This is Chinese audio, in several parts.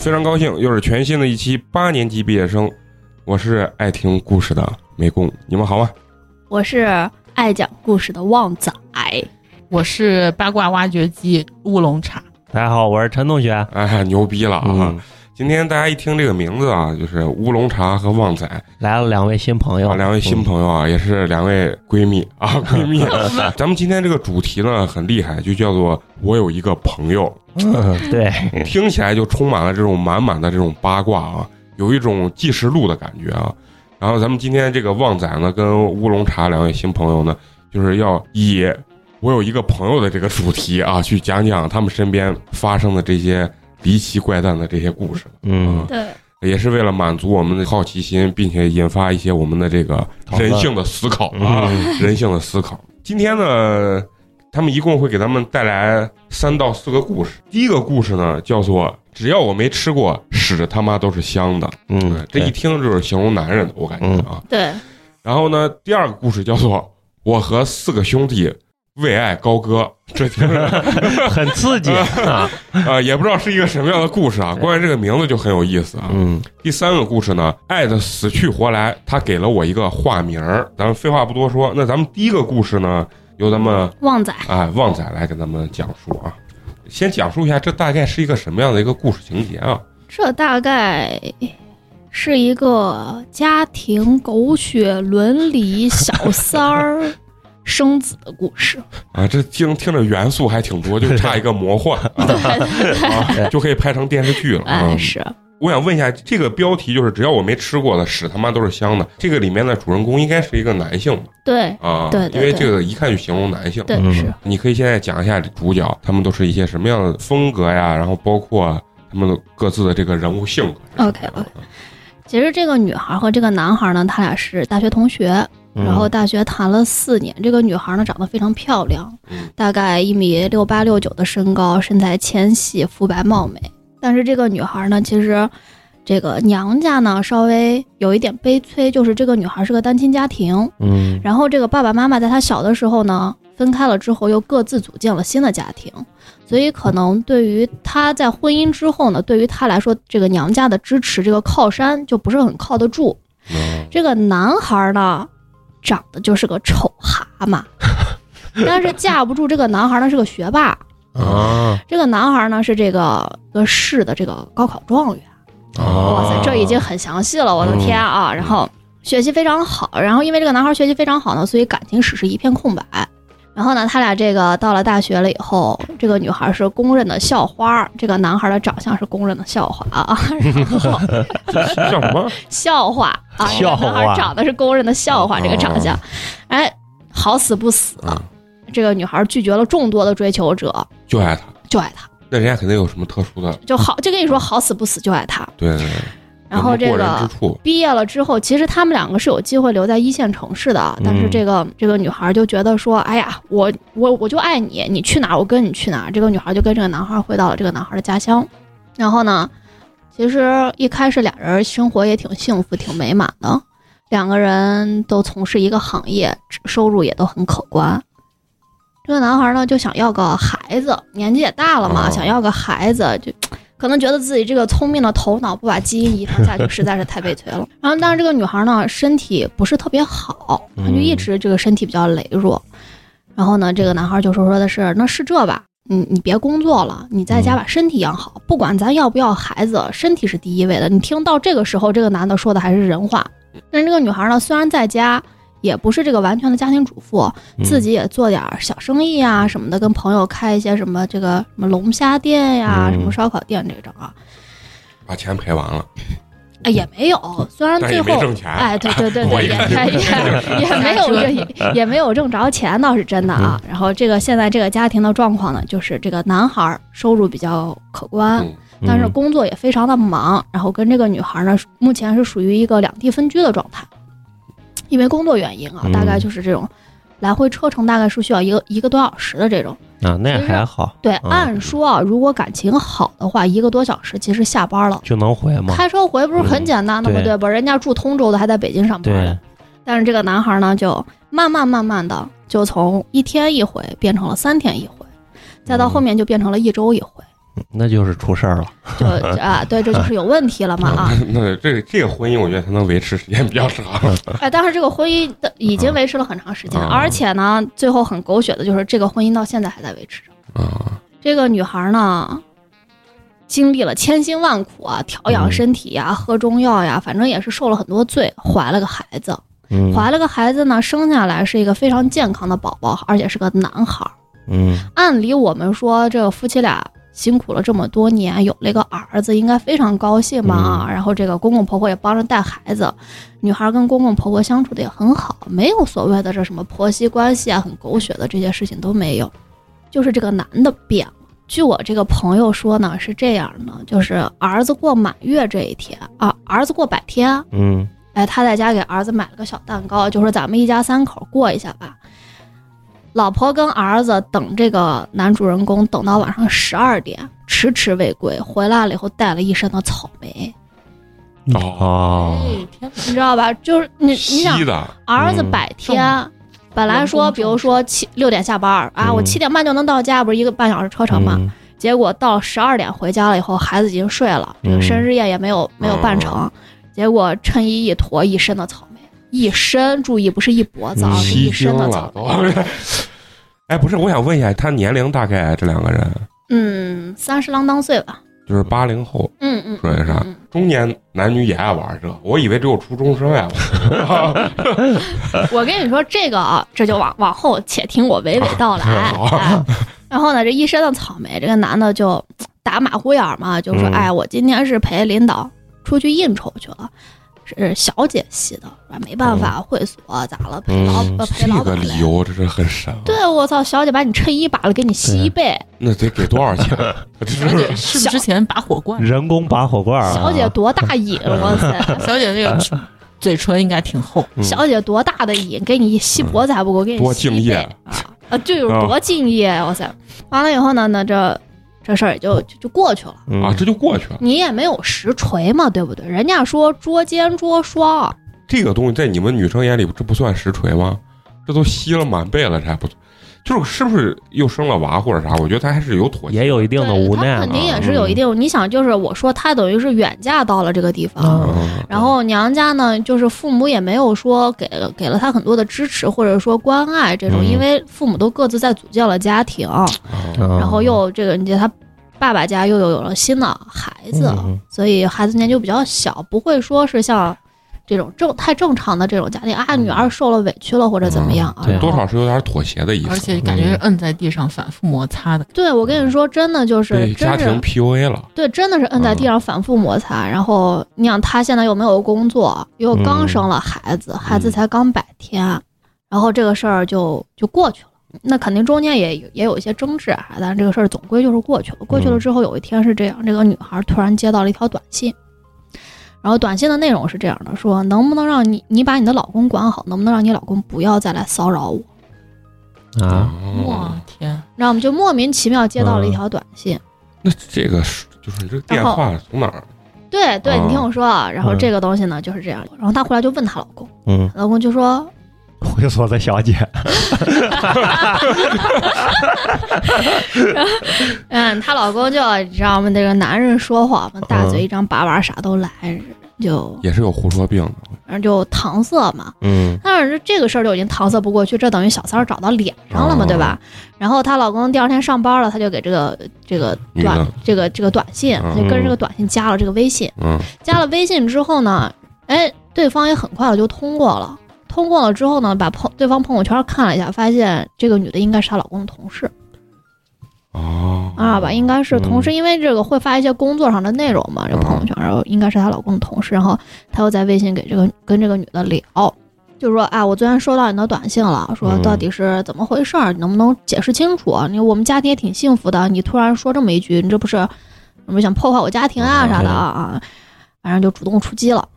非常高兴，又是全新的一期八年级毕业生。我是爱听故事的美工，你们好吗？我是爱讲故事的旺仔，我是八卦挖掘机乌龙茶。大家好，我是陈同学。哎，牛逼了啊！嗯，今天大家一听这个名字啊，就是乌龙茶和旺仔。来了两位新朋友，啊，两位新朋友啊，也是两位闺蜜啊，闺蜜。咱们今天这个主题呢很厉害，就叫做“我有一个朋友。嗯，对，”，听起来就充满了这种满满的这种八卦啊，有一种记实录的感觉啊。然后咱们今天这个旺仔呢，跟乌龙茶两位新朋友呢，就是要以我有一个朋友的这个主题啊，去讲讲他们身边发生的这些离奇怪诞的这些故事。嗯，对，也是为了满足我们的好奇心，并且引发一些我们的这个人性的思考啊，嗯人性的思考。今天呢，他们一共会给咱们带来三到四个故事。第一个故事呢，叫做“只要我没吃过屎，他妈都是香的”。嗯，这一听就是形容男人的，我感觉啊。对，然后呢，第二个故事叫做“我和四个兄弟为爱高歌”，这听着 很刺激啊。啊，也不知道是一个什么样的故事啊。关于这个名字就很有意思啊。嗯第三个故事呢，爱的死去活来，他给了我一个化名儿。咱们废话不多说，那咱们第一个故事呢，由咱们旺仔，啊旺仔来给咱们讲述啊。先讲述一下这大概是一个什么样的一个故事情节啊？这大概是一个家庭狗血伦理小三儿生子的故事。啊，这听听着元素还挺多，就差一个魔幻 啊，就可以拍成电视剧了。是我想问一下，这个标题就是只要我没吃过的屎他妈都是香的，这个里面的主人公应该是一个男性吧对啊？对对对因为这个一看就形容男性。对嗯是，你可以现在讲一下主角他们都是一些什么样的风格呀，然后包括他们的各自的这个人物性格。OK，OK 其实这个女孩和这个男孩呢，他俩是大学同学，嗯然后大学谈了四年。这个女孩呢长得非常漂亮嗯，大概一米六八六九的身高，身材纤细，肤白貌美。但是这个女孩呢，其实这个娘家呢稍微有一点悲催，就是这个女孩是个单亲家庭，嗯然后这个爸爸妈妈在她小的时候呢分开了之后，又各自组建了新的家庭，所以可能对于她在婚姻之后呢，对于她来说，这个娘家的支持，这个靠山就不是很靠得住。嗯这个男孩呢，长得就是个丑蛤蟆，但是架不住这个男孩呢是个学霸。啊这个男孩呢是这个个市的这个高考状元。哦哇塞，这已经很详细了，我的天啊！然后学习非常好，然后因为这个男孩学习非常好呢，所以感情史是一片空白。然后呢，他俩这个到了大学了以后，这个女孩是公认的校花，这个男孩的长相是公认的笑话啊。然后叫什么？笑话啊，笑话个男孩长得是公认的笑话，这个长相，哎，好死不死，啊，这个女孩拒绝了众多的追求者，就爱他。就爱他，那人家肯定有什么特殊的，就好，就跟你说好死不死就爱他。对对对，然后这个，毕业了之后，其实他们两个是有机会留在一线城市的，但是嗯这个这个女孩就觉得说，哎呀，我我我就爱你，你去哪儿我跟你去哪儿。这个女孩就跟这个男孩回到了这个男孩的家乡，然后呢，其实一开始俩人生活也挺幸福、挺美满的，两个人都从事一个行业，收入也都很可观。这个男孩呢就想要个孩子，年纪也大了嘛，哦想要个孩子，就可能觉得自己这个聪明的头脑不把基因遗传下去，实在是太悲催了。然后，但是这个女孩呢，身体不是特别好，她就一直这个身体比较羸弱。然后呢，这个男孩就说说的是，那是这吧，你你别工作了，你在家把身体养好，不管咱要不要孩子，身体是第一位的。你听到这个时候，这个男的说的还是人话。但是这个女孩呢，虽然在家。也不是这个完全的家庭主妇，嗯。自己也做点儿小生意啊什么的，跟朋友开一些什么这个什么龙虾店呀、嗯。什么烧烤店这种啊，把钱赔完了，哎也没有，虽然但最后也没挣钱。哎，对对对对，也看 也也也没有挣 也没有挣着钱，倒是真的啊。然后这个现在这个家庭的状况呢，就是这个男孩儿收入比较可观，嗯。但是工作也非常的忙，然后跟这个女孩呢，目前是属于一个两地分居的状态，因为工作原因啊，嗯大概就是这种来回车程大概是需要一个一个多小时的这种。啊，那也还好，对，嗯按说啊，如果感情好的话，一个多小时其实下班了。就能回吗？开车回不是很简单的吗？嗯对对吧？人家住通州的，还在北京上班呢对。但是这个男孩呢，就慢慢慢慢的，就从一天一回变成了三天一回，再到后面就变成了一周一回。那就是出事儿了。就啊，对，这就是有问题了嘛啊！那这个这个婚姻，我觉得才能维持时间比较长。哎，但是这个婚姻的已经维持了很长时间，啊而且呢，最后很狗血的就是这个婚姻到现在还在维持着。啊，这个女孩呢，经历了千辛万苦啊，调养身体呀，喝中药呀，反正也是受了很多罪，怀了个孩子。嗯怀了个孩子呢，生下来是一个非常健康的宝宝，而且是个男孩儿。嗯按理我们说，这个夫妻俩辛苦了这么多年，有了一个儿子，应该非常高兴吧？啊然后这个公公婆婆也帮着带孩子，女孩跟公公婆婆相处的也很好，没有所谓的这什么婆媳关系啊，很狗血的这些事情都没有。就是这个男的变了。据我这个朋友说呢，是这样的，就是儿子过满月这一天啊，儿子过百天，嗯哎，他在家给儿子买了个小蛋糕，就说咱们一家三口过一下吧。老婆跟儿子等这个男主人公等到晚上十二点，迟迟未归，回来了以后带了一身的草莓，哦！你知道吧？就是你你想儿子百天，本来说比如说七六点下班儿啊，我嗯七点半就能到家，不是一个半小时车程吗？嗯。结果到十二点回家了以后，孩子已经睡了，这个嗯。生日宴也没有没有办成，结果衬衣一坨，一身的草莓，一身，注意不是一脖子啊，嗯是一身的了草莓。都。哎，不是，我想问一下，他年龄大概这两个人嗯，三十郎当岁吧。就是八零后，嗯嗯，说的啥嗯？中年男女也爱玩这，我以为只有初中生爱玩。我跟你说这个啊，这就往往后且听我娓娓道来。然后呢，这一身的草莓，这个男的就打马虎眼嘛，就说：“嗯哎，我今天是陪领导出去应酬去了，是小姐洗的，没办法，会所咋了？陪老嗯呃陪这个老板来。理由这是很神啊。对，我操，小姐把你衬衣扒了，给你洗一倍。那得给多少钱？小姐是是不是之前拔火罐？人工拔火罐小姐多大瘾，哇塞！小姐那个嘴唇应该挺厚。嗯小姐多大的瘾，给你吸脖子还不够，给你多敬业啊啊！就有多敬业，哇塞！完了以后呢，那这这事儿也就就就过去了。嗯啊，这就过去了。你也没有实锤嘛，对不对？人家说捉奸捉双，这个东西在你们女生眼里，这不算实锤吗？这都吸了满背了，这还不？就是是不是又生了娃或者啥？我觉得他还是有妥协，也有一定的无奈了他肯定也是有一定。你想，就是我说他等于是远嫁到了这个地方，嗯。然后娘家呢，就是父母也没有说给了给了他很多的支持或者说关爱这种，嗯因为父母都各自在组建了家庭，嗯然后又这个你他爸爸家又有有了新的孩子，嗯所以孩子年纪就比较小，不会说是像这种正太正常的这种家庭啊，女儿受了委屈了或者怎么样啊，对多少是有点妥协的意思，而且感觉是摁在地上反复摩擦的。对我跟你说，真的就是家庭 PUA 了。对，真的是摁在地上反复摩擦。然后你想，他现在又没有工作，又刚生了孩子，孩子才刚百天，然后这个事儿就就过去了。那肯定中间也也有一些争执啊，但是这个事儿总归就是过去了。过去了之后，有一天是这样，这个女孩突然接到了一条短信，然后短信的内容是这样的：说能不能让你你把你的老公管好，能不能让你老公不要再来骚扰我？啊，哇哦，天！然后我们就莫名其妙接到了一条短信。那这个是就是你这个电话从哪儿？对对，哦你听我说啊，然后嗯这个东西呢就是这样，然后她回来就问她老公，嗯，老公就说，会所的小姐，嗯，她老公就你知道吗？这个男人说谎嘛，大嘴一张，把玩啥都来，就也是有胡说病的。然后就搪塞嘛。嗯但是这个事儿就已经搪塞不过去，这等于小三儿找到脸上了嘛，哦对吧？然后她老公第二天上班了，他就给这个这个短这个这个短信，嗯就跟这个短信加了这个微信。嗯，加了微信之后呢，哎，对方也很快的就通过了。通过了之后呢，把朋对方朋友圈看了一下，发现这个女的应该是她老公的同事哦，啊吧，应该是同事，嗯因为这个会发一些工作上的内容嘛，这个朋友圈，然后应该是她老公的同事，然后她又在微信给这个跟这个女的聊，就是说，啊，我昨天收到你的短信了，说嗯到底是怎么回事儿，你能不能解释清楚？你我们家庭也挺幸福的，你突然说这么一句，你这不是有没有想破坏我家庭啊嗯啥的啊啊？反正就主动出击了。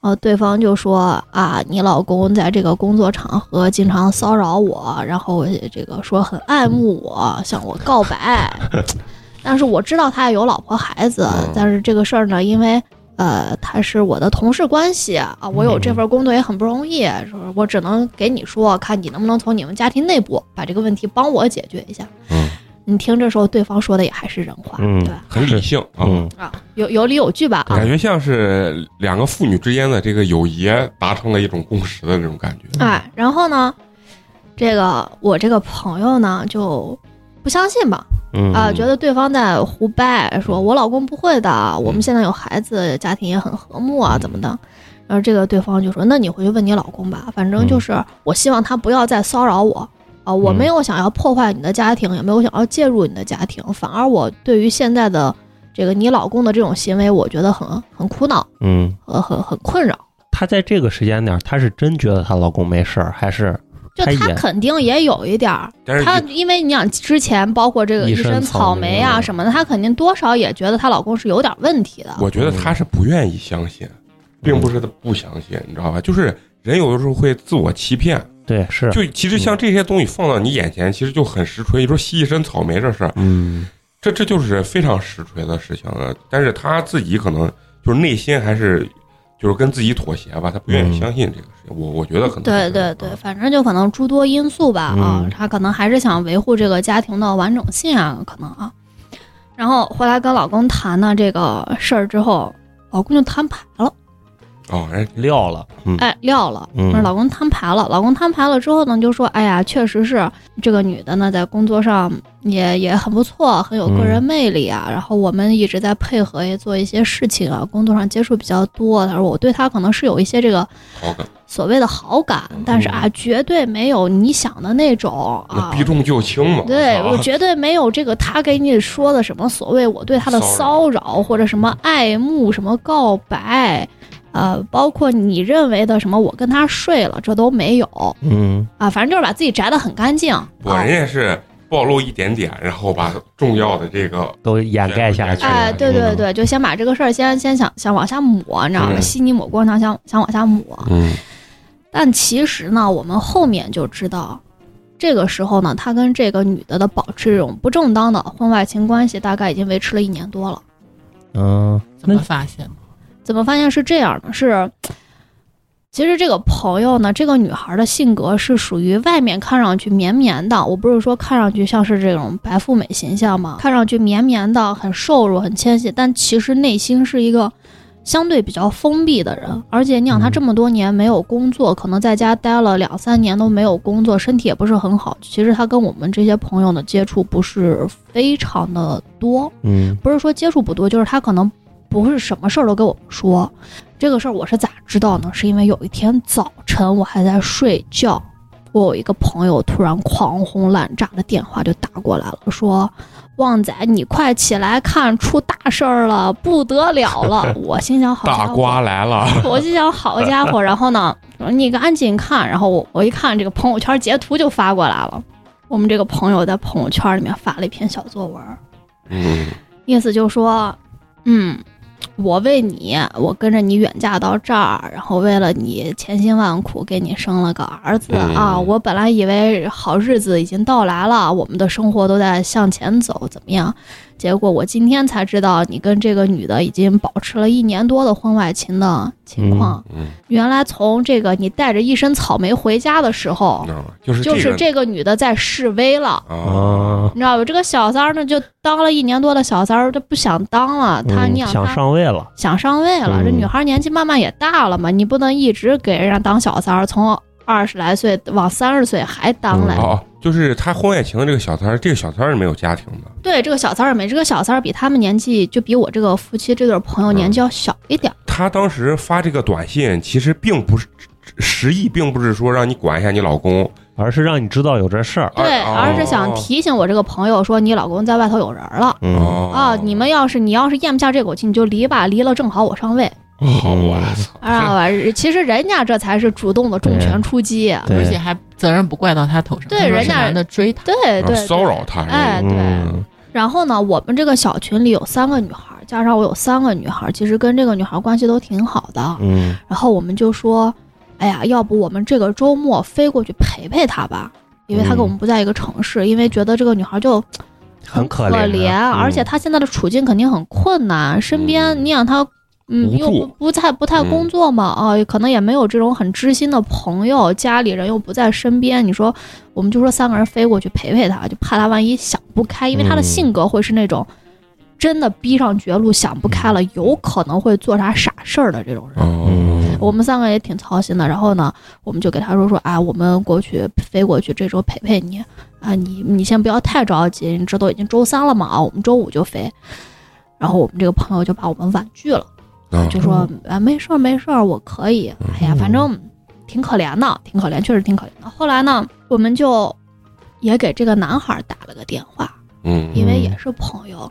呃，对方就说啊，你老公在这个工作场合经常骚扰我，然后这个说很爱慕我，向我告白。但是我知道他也有老婆孩子嗯，但是这个事儿呢，因为呃他是我的同事关系啊，我有这份工作也很不容易，说我只能给你说，看你能不能从你们家庭内部把这个问题帮我解决一下。嗯你听这时候对方说的也还是人话，嗯对吧？很理性啊。嗯啊，有有理有据吧啊感，觉像是两个父女之间的这个友谊达成了一种共识的这种感觉。哎，然后呢，这个我这个朋友呢就不相信吧，嗯啊，觉得对方在胡掰，说我老公不会的，我们现在有孩子，家庭也很和睦啊，怎么的？然后这个对方就说：“那你回去问你老公吧，反正就是我希望他不要再骚扰我啊，我没有想要破坏你的家庭，也没有想要介入你的家庭，反而我对于现在的这个你老公的这种行为，我觉得很很苦恼嗯，呃很很困扰。她在这个时间点，她是真觉得她老公没事儿，还是就她肯定也有一点儿，但是他因为你想之前包括这个一身草草莓莓啊什么的，她肯定多少也觉得她老公是有点问题的。我觉得她是不愿意相信，并不是他不相信，你知道吧？就是人有的时候会自我欺骗。对是，就其实像这些东西放到你眼前，其实就很实锤。你说吸一身草莓这事儿，嗯这这就是非常实锤的事情了。但是他自己可能就是内心还是就是跟自己妥协吧，他不愿意相信这个事情。我我觉得可能对对对，反正就可能诸多因素吧啊嗯，他可能还是想维护这个家庭的完整性啊，可能啊。然后回来跟老公谈了这个事儿之后，老公就摊牌了，哦，哎，撂了，嗯哎，撂了，嗯老公摊牌了。老公摊牌了之后呢，就说，哎呀，确实是这个女的呢，在工作上也也很不错，很有个人魅力啊。然后我们一直在配合，也做一些事情啊，工作上接触比较多。他说我对她可能是有一些这个好感，所谓的好感，但是啊，绝对没有你想的那种啊。避重就轻嘛。对啊我绝对没有这个他给你说的什么所谓我对他的骚扰或者什么爱慕什么告白，呃，包括你认为的什么我跟他睡了，这都没有嗯啊，反正就是把自己摘得很干净。不，啊人家是暴露一点点，然后把重要的这个都掩盖下去了，哎，对对嗯，对，就先把这个事儿先先想想往下抹，你知道吗？嗯稀泥抹光糖，想想往下抹。嗯但其实呢，我们后面就知道，这个时候呢，他跟这个女的的保持这种不正当的婚外情关系，大概已经维持了一年多了。嗯，怎么发现的？怎么发现是这样呢？是，其实这个朋友呢，这个女孩的性格是属于外面看上去绵绵的，我不是说看上去像是这种白富美形象嘛，看上去绵绵的，很瘦弱，很纤细，但其实内心是一个相对比较封闭的人。而且你想，她这么多年没有工作，可能在家待了两三年都没有工作，身体也不是很好。其实她跟我们这些朋友的接触不是非常的多，嗯不是说接触不多，就是他可能不是什么事儿都跟我们说。这个事儿我是咋知道呢？是因为有一天早晨我还在睡觉，我有一个朋友突然狂轰滥炸的电话就打过来了，说：“旺仔，你快起来看，出大事儿了，不得了了！” 我心想：好大瓜来了，我心想好家伙，然后呢，说你赶紧看，然后我我一看这个朋友圈截图就发过来了，我们这个朋友在朋友圈里面发了一篇小作文，嗯意思就说，嗯，我为你，我跟着你远嫁到这儿，然后为了你千辛万苦给你生了个儿子、嗯啊！我本来以为好日子已经到来了，我们的生活都在向前走，怎么样？结果我今天才知道，你跟这个女的已经保持了一年多的婚外情的情况。嗯，原来从这个你带着一身草莓回家的时候？就是就是这个女的在示威了。你知道吧？这个小三儿呢，就当了一年多的小三儿，这不想当了。他，你想他上位了，想上位了，嗯这女孩年纪慢慢也大了嘛，你不能一直给人家当小三儿，从二十来岁往三十岁还当来。嗯哦，就是他婚外情的这个小三儿，这个小三儿是没有家庭的，对，这个小三儿也没，这个小三儿比他们年纪就比我这个夫妻这对朋友年纪要小一点儿。他当时发这个短信，其实并不是实意，并不是说让你管一下你老公，而是让你知道有这事儿。对，哦而是想提醒我这个朋友说，你老公在外头有人了。嗯，哦啊，你们要是你要是咽不下这口气，你就离吧，离了正好我上位。好，我操，啊，其实人家这才是主动的重拳出击。而且还责任不怪到他头上，对人家追他，对对，骚扰他，哎，对。嗯然后呢，我们这个小群里有三个女孩，加上我有三个女孩，其实跟这个女孩关系都挺好的。嗯。然后我们就说，哎呀，要不我们这个周末飞过去陪陪她吧，因为她跟我们不在一个城市，因为觉得这个女孩就很可可怜啊而且嗯她现在的处境肯定很困难，身边你想她嗯，又不不太不太工作嘛，啊，可能也没有这种很知心的朋友，家里人又不在身边。你说，我们就说三个人飞过去陪陪他，就怕他万一想不开，因为他的嗯性格会是那种真的逼上绝路想不开了，有可能会做啥傻事儿的这种人。我们三个也挺操心的，然后呢，我们就给他说说，啊，我们过去飞过去，这周陪陪你啊，你你先不要太着急，你这都已经周三了嘛啊，我们周五就飞。然后我们这个朋友就把我们婉拒了，啊就说啊没事儿没事儿，我可以。哎呀，反正挺可怜的，挺可怜，确实挺可怜的。后来呢，我们就也给这个男孩打了个电话，嗯因为也是朋友，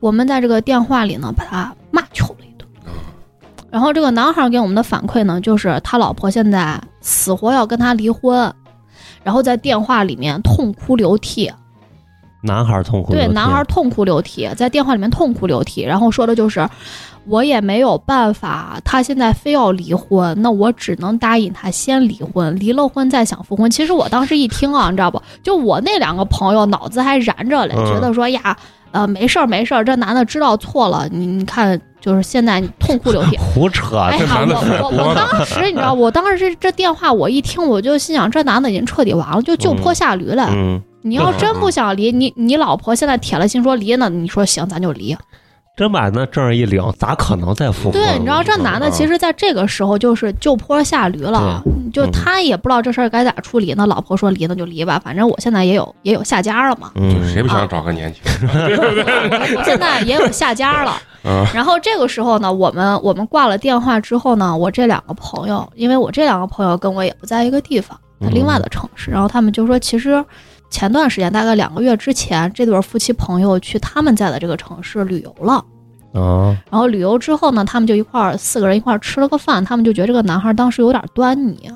我们在这个电话里呢把他骂求了一顿。然后这个男孩给我们的反馈呢，就是他老婆现在死活要跟他离婚，然后在电话里面痛哭流涕。男孩儿痛哭流对，男孩痛哭流涕，在电话里面痛哭流涕，然后说的就是，我也没有办法，他现在非要离婚，那我只能答应他先离婚，离了婚再想复婚。其实我当时一听啊，你知道不？就我那两个朋友脑子还燃着嘞，嗯觉得说呀，呃，没事儿没事儿，这男的知道错了，你你看，就是现在痛哭流涕。胡扯，哎呀，这男的是我我我当 时你知道，我当时这这电话我一听，我就心想，这男的已经彻底完了，就就坡下驴了。嗯，你要真不想离，你你老婆现在铁了心说离呢，你说行，咱就离。真把那证儿一领，咋可能再复婚？对，你知道这男的啊其实在这个时候就是就坡下驴了，就嗯他也不知道这事儿该咋处理。那老婆说离那就离吧，反正我现在也有也有下家了嘛，就嗯，谁不想找个年轻人？我 现在也有下家了。啊然后这个时候呢，我们我们挂了电话之后呢，我这两个朋友，因为我这两个朋友跟我也不在一个地方，在另外的城市，然后他们就说，其实前段时间大概两个月之前，这对夫妻朋友去他们在的这个城市旅游了。啊，然后旅游之后呢，他们就一块儿四个人一块儿吃了个饭，他们就觉得这个男孩当时有点端倪。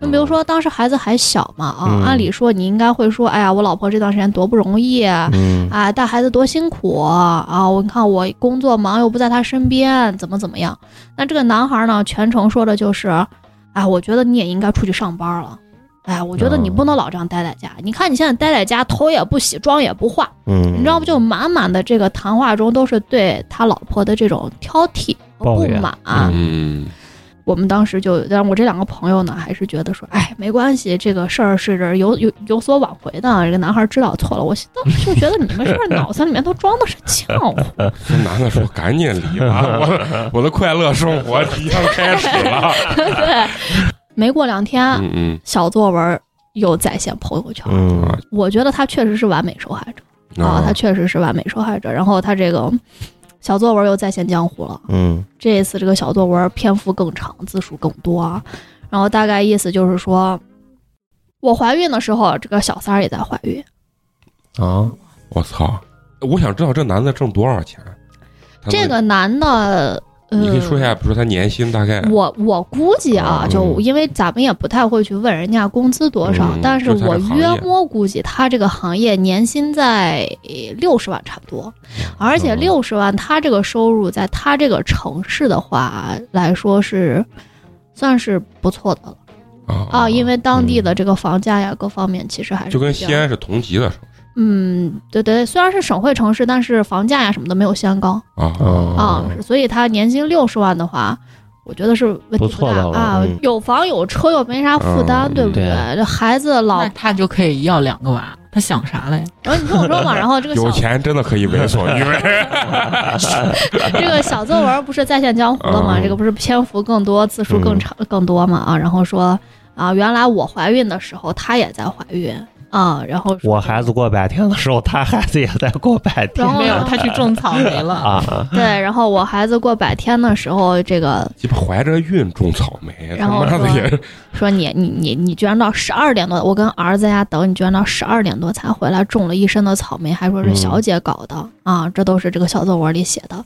就比如说当时孩子还小嘛啊，嗯按理说你应该会说，哎呀，我老婆这段时间多不容易，嗯啊，带孩子多辛苦啊！我看我工作忙又不在他身边，怎么怎么样？那这个男孩呢，全程说的就是，哎，我觉得你也应该出去上班了。哎，我觉得你不能老这样待在家。你看你现在待在家，头也不洗，妆也不化，嗯，你知道不？就满满的这个谈话中都是对他老婆的这种挑剔和不满。嗯我们当时就，但我这两个朋友呢，还是觉得说，哎，没关系，这个事儿是有有有所挽回的。这个男孩知道错了，我当时就觉得你们是不是脑子里面都装的是浆糊？这男的说赶紧离吧，我的我的快乐生活即将开始了。对，没过两天，嗯嗯小作文又在线朋友圈。我觉得他确实是完美受害者啊，他确实是完美受害者。然后他这个小作文又再现江湖了。嗯这一次这个小作文篇幅更长，字数更多啊。然后大概意思就是说，我怀孕的时候，这个小三儿也在怀孕。啊，我操！我想知道这男的挣多少钱？这个男的，呃，你可以说一下，比如说他年薪大概我我估计啊，嗯就因为咱们也不太会去问人家工资多少，嗯但是我约摸估计他这个行业年薪在六十万差不多，而且嗯。六十万他这个收入在他这个城市的话来说是算是不错的了。啊啊，因为当地的这个房价呀各方面其实还是就跟西安是同级的嗯对对，虽然是省会城市，但是房价呀什么的没有西安高。啊嗯啊，是所以他年薪六十万的话，我觉得是问题不大错的啊嗯，有房有车又没啥负担，嗯对不对这孩子老，他就可以要两个娃，他想啥嘞？然后你听我说嘛，然后这个有钱真的可以为所欲为。这个小作文不是再现江湖了吗？嗯这个不是篇幅更多，字数更长更多嘛啊，然后说啊，原来我怀孕的时候，她也在怀孕啊，然后我孩子过百天的时候，他孩子也在过百天然后没有，他去种草莓了。啊，对，然后我孩子过百天的时候，这个鸡巴怀着孕种草莓，他然后说妈的也说你你你你居然到十二点多，我跟儿子在家等你，居然到十二点多才回来，种了一身的草莓，还说是小姐搞的、啊，这都是这个小作文里写的。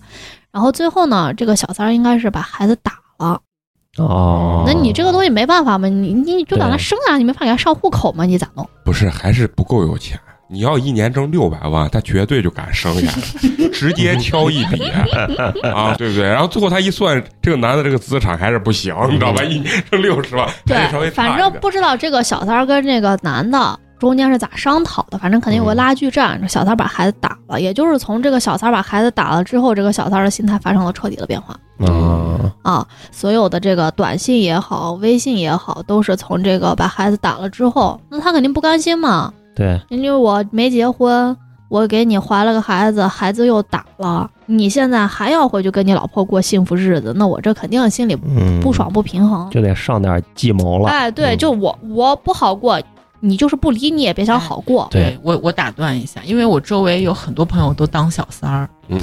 然后最后呢，这个小三儿应该是把孩子打了，哦，那你这个东西没办法嘛，你你就把他生下来，你没法给他上户口嘛，你咋弄？不是还是不够有钱。你要一年挣六百万，他绝对就敢生下来，直接挑一笔 啊，对不对？然后最后他一算，这个男的这个资产还是不行，你知道吧？一年挣六十万，对，反正不知道这个小三儿跟这个男的中间是咋商讨的，反正肯定有个拉锯战。这小三儿把孩子打了，也就是从这个小三儿把孩子打了之后，这个小三儿的心态发生了彻底的变化嗯啊！所有的这个短信也好，微信也好，都是从这个把孩子打了之后，那他肯定不甘心嘛。对，因为我没结婚，我给你怀了个孩子，孩子又打了，你现在还要回去跟你老婆过幸福日子，那我这肯定心里嗯，不爽不平衡。就得上点计谋了。哎，对，嗯就我我不好过，你就是不理你也别想好过。对我我打断一下，因为我周围有很多朋友都当小三儿，嗯，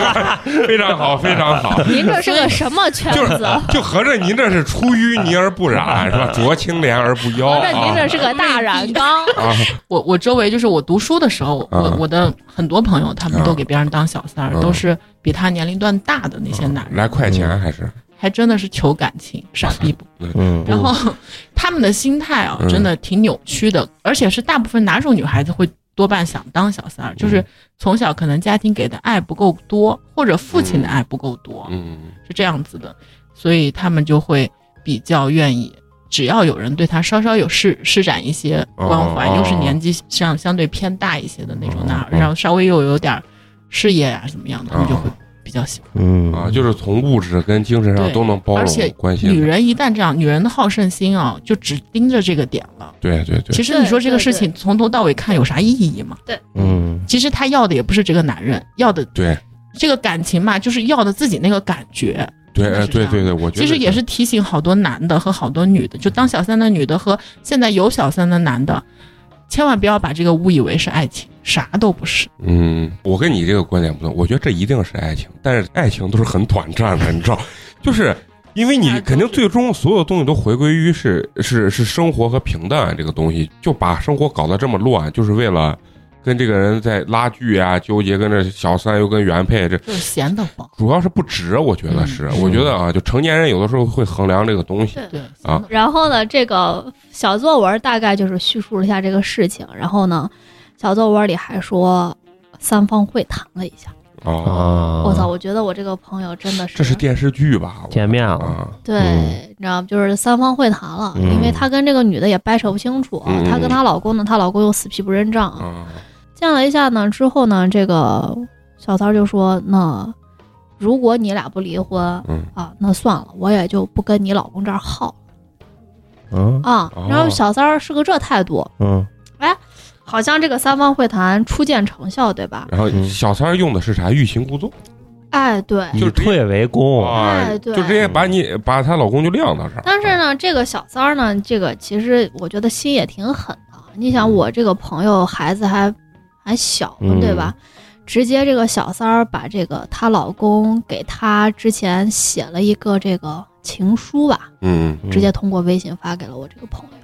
非常好，非常好。您这是个什么圈就是子？就合着您这是出淤泥而不染，是吧？濯清涟而不妖合着您啊这是个大染缸。啊！我我周围就是我读书的时候，我嗯我的很多朋友他们都给别人当小三儿，嗯都是比他年龄段大的那些男人，来快钱还是还真的是求感情，傻逼不？嗯，然后他们的心态啊，嗯。真的挺扭曲的，而且是大部分哪种女孩子会多半想当小三儿，就是从小可能家庭给的爱不够多，或者父亲的爱不够多，嗯。是这样子的，所以他们就会比较愿意。只要有人对他稍稍有施施展一些关怀，哦又是年纪相相对偏大一些的那种男孩，哦。然后稍微又有点事业啊怎么样的，他们就会比较喜欢。嗯啊，就是从物质跟精神上都能包而且容关系的。女人一旦这样，女人的好胜心啊，就只盯着这个点了。对对对其，实你说这个事情从头到尾看有啥意义吗？嗯其实他要的也不是这个男人，要的对这个感情嘛，就是要的自己那个感觉。对对对对，我觉得其实也是提醒好多男的和好多女的，就当小三的女的和现在有小三的男的，千万不要把这个误以为是爱情，啥都不是。嗯，我跟你这个观点不同，我觉得这一定是爱情，但是爱情都是很短暂的，你知道，就是因为你肯定最终所有东西都回归于是是是生活和平淡这个东西，就把生活搞得这么乱，就是为了跟这个人在拉锯啊纠结，跟这小三又跟原配这。就是闲得慌。主要是不值，我觉得是，嗯我觉得啊，就成年人有的时候会衡量这个东西，对啊，然后呢，这个小作文大概就是叙述了一下这个事情。然后呢，小作文里还说三方会谈了一下。啊，啊，我操，我觉得我这个朋友真的是，这是电视剧吧？见面了啊，对，嗯你知道吗？就是三方会谈了，嗯因为她跟这个女的也掰扯不清楚，嗯她跟她老公呢，她老公又死皮不认账。啊，见了一下呢之后呢，这个小三就说：“那如果你俩不离婚嗯啊，那算了，我也就不跟你老公这儿耗嗯啊。哦然后小三儿是个这态度，嗯好像这个三方会谈初见成效，对吧？然后嗯小三儿用的是啥？欲擒故纵哎，对。就是退为攻，啊哎，对就直接把你把她老公就晾到这儿。但是呢，这个小三儿呢，这个其实我觉得心也挺狠的。你想，我这个朋友孩子还还小对吧？直接这个小三儿把这个她老公给她之前写了一个这个情书吧，嗯嗯直接通过微信发给了我这个朋友。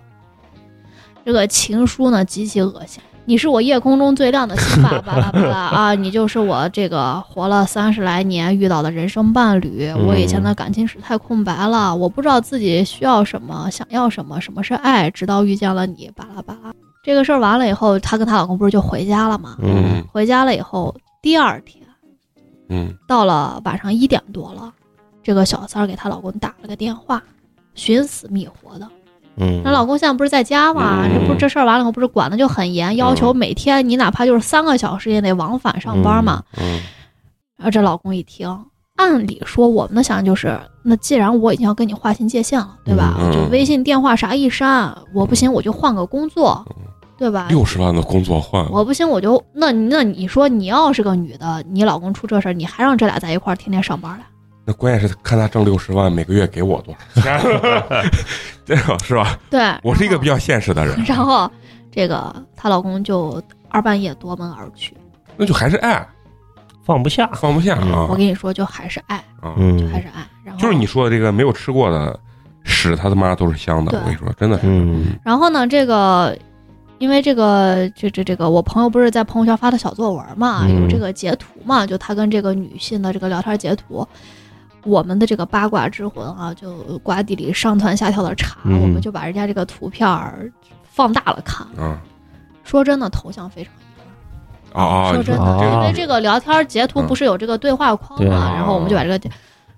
这个情书呢极其恶心，你是我夜空中最亮的星吧，巴拉巴拉啊！你就是我这个活了三十来年遇到的人生伴侣。我以前的感情史太空白了，我不知道自己需要什么，想要什么，什么是爱，直到遇见了你，巴拉巴拉。这个事儿完了以后，她跟她老公不是就回家了吗？嗯回家了以后，第二天嗯到了晚上一点多了，这个小三儿给她老公打了个电话，寻死觅活的。嗯，那老公现在不是在家吗？嗯这不这事儿完了以后，不是管的就很严，要求每天你哪怕就是三个小时也得往返上班嘛。嗯然后这老公一听，按理说我们的想法就是，那既然我已经要跟你划清界限了，对吧？嗯就微信、电话啥一删，我不行我就换个工作，对吧？六十万的工作换，我不行我就那那你说你要是个女的，你老公出这事儿，你还让这俩在一块儿天天上班来？那关键是看他挣六十万，每个月给我多少钱，这个是吧？对，我是一个比较。现实的人，然后这个她老公就二半夜夺门而去。那就还是爱，放不下，放不下啊我跟你说，就还是爱，啊！嗯还是爱。然后就是你说的这个没有吃过的屎，他他妈都是香的。我跟你说，真的是，嗯然后呢，这个因为这个这这这个，我朋友不是在朋友圈发的小作文嘛，嗯有这个截图嘛，就他跟这个女性的这个聊天截图。我们的这个八卦之魂啊，就瓜地里上蹿下跳的查，嗯我们就把人家这个图片儿放大了看。嗯说真的，头像非常一般。啊啊！说真的，啊因为这个聊天截图不是有这个对话框嘛，然后我们就把这个，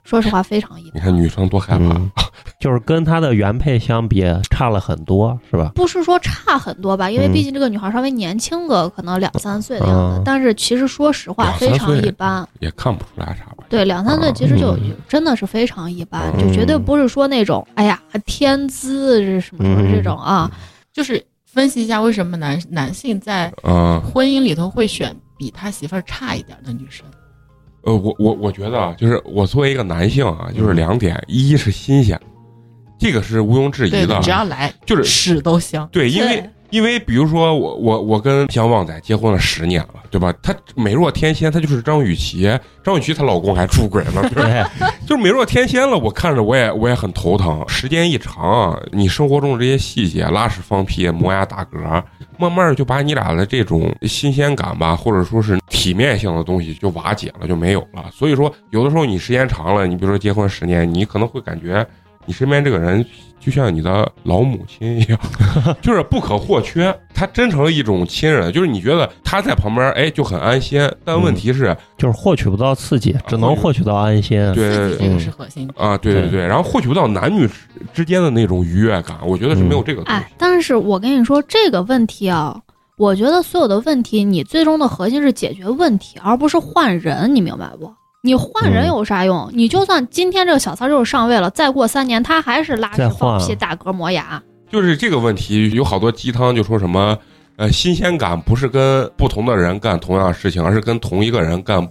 说实话非常一般。你看女生多害怕，嗯 就是跟他的原配相比差了很多，是吧？不是说差很多吧，因为嗯毕竟这个女孩稍微年轻个可能两三岁的样子，嗯但是其实说实话非常一般。也看不出来啥吧。对，两三岁其实就嗯真的是非常一般，嗯就绝对不是说那种哎呀天资是什么什么这种啊。就是分析一下为什么男男性在嗯，婚姻里头会选比他媳妇儿差一点的女生。呃，我我我觉得啊，就是我作为一个男性啊，嗯就是两点，一是新鲜，这个是毋庸置疑的，只要来就是屎都香。对，因为对因为比如说我我我跟像旺仔结婚了十年了，对吧？她美若天仙，她就是张雨绮，张雨绮她老公还出轨了，对吧？对，就是美若天仙了，我看着我也我也很头疼。时间一长啊，你生活中的这些细节，拉屎放屁、磨牙打嗝，慢慢就把你俩的这种新鲜感吧，或者说是体面性的东西就瓦解了，就没有了。所以说，有的时候你时间长了，你比如说结婚十年，你可能会感觉你身边这个人就像你的老母亲一样，就是不可或缺。他真成了一种亲人，就是你觉得他在旁边，哎，就很安心。但问题是，就是获取不到刺激，只能获取到安心。对这个是核心。啊，对对对对，然后获取不到男女之之间的那种愉悦感，我觉得是没有这个东西。哎，但是我跟你说这个问题啊，我觉得所有的问题，你最终的核心是解决问题，而不是换人，你明白不？你换人嗯有啥用？你就算今天这个小三儿就是上位了，再过三年他还是拉再屎放屁打嗝磨牙。就是这个问题，有好多鸡汤就说什么，呃，新鲜感不是跟不同的人干同样的事情，而是跟同一个人干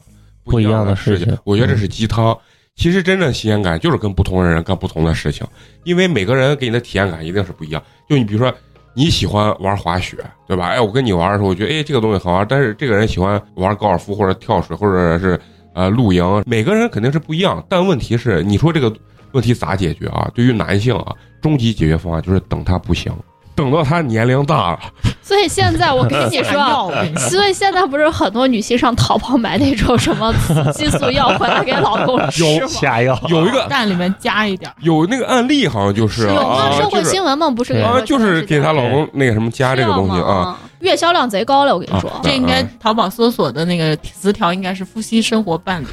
不一样的事情。我觉得这是鸡汤。其实真正新鲜感就是跟不同的人干不同的事情，因为每个人给你的体验感一定是不一样。就你比如说，你喜欢玩滑雪，对吧？哎，我跟你玩的时候，我觉得哎这个东西好玩，但是这个人喜欢玩高尔夫或者跳水或者是呃露营，每个人肯定是不一样。但问题是，你说这个问题咋解决啊？对于男性啊，终极解决方案就是等他不行，等到他年龄大了，所以现在我跟你说 所以现在不是很多女性上淘宝买那种什么激素药回来给老公 吃吗？下药有一个蛋里面加一点。有那个案例，好像就是有吗？啊，社会新闻吗？不是对啊，就是给她老公那个什么加这个东西啊。啊，月销量贼高了，我跟你说。啊这应该淘宝搜索的那个词条应该是夫妻生活伴侣。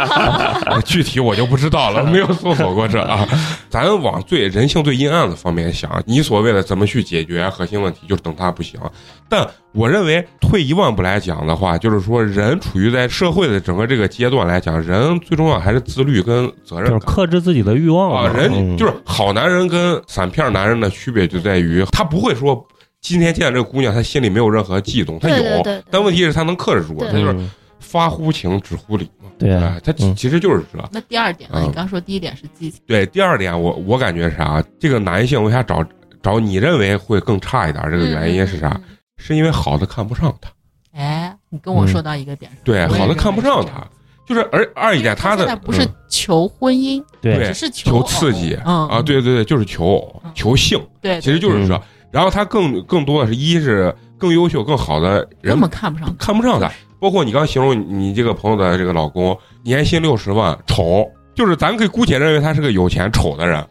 具体我就不知道了，没有搜索过这啊。咱往最人性最阴暗的方面想，你所谓的怎么去解决核心问题，就是等他不行。但我认为退一万步来讲的话，就是说人处于在社会的整个这个阶段来讲，人最重要还是自律跟责任就是。克制自己的欲望啊，人嗯就是好男人跟散片男人的区别就在于，他不会说今天见这个姑娘，她心里没有任何悸动，她有，对对对对但问题是他能克制住，对他就是嗯发乎情止乎礼嘛。对哎，他嗯其实就是这。那第二点呢？嗯你刚说第一点是激情，对，第二点我我感觉是啥？这个男性为啥找找你认为会更差一点？这个原因是啥？嗯？是因为好的看不上他，哎，你跟我说到一个点上，对，好的看不上他就是而二一点他的不是嗯求婚姻，对对只是求偶刺激嗯啊，对对对，就是求求性，对，其实就是这嗯。然后他更更多的是一是更优秀更好的人根本看不上他，看不上他，包括你刚形容你这个朋友的这个老公年薪六十万，丑，就是咱可以姑且认为他是个有钱丑的人。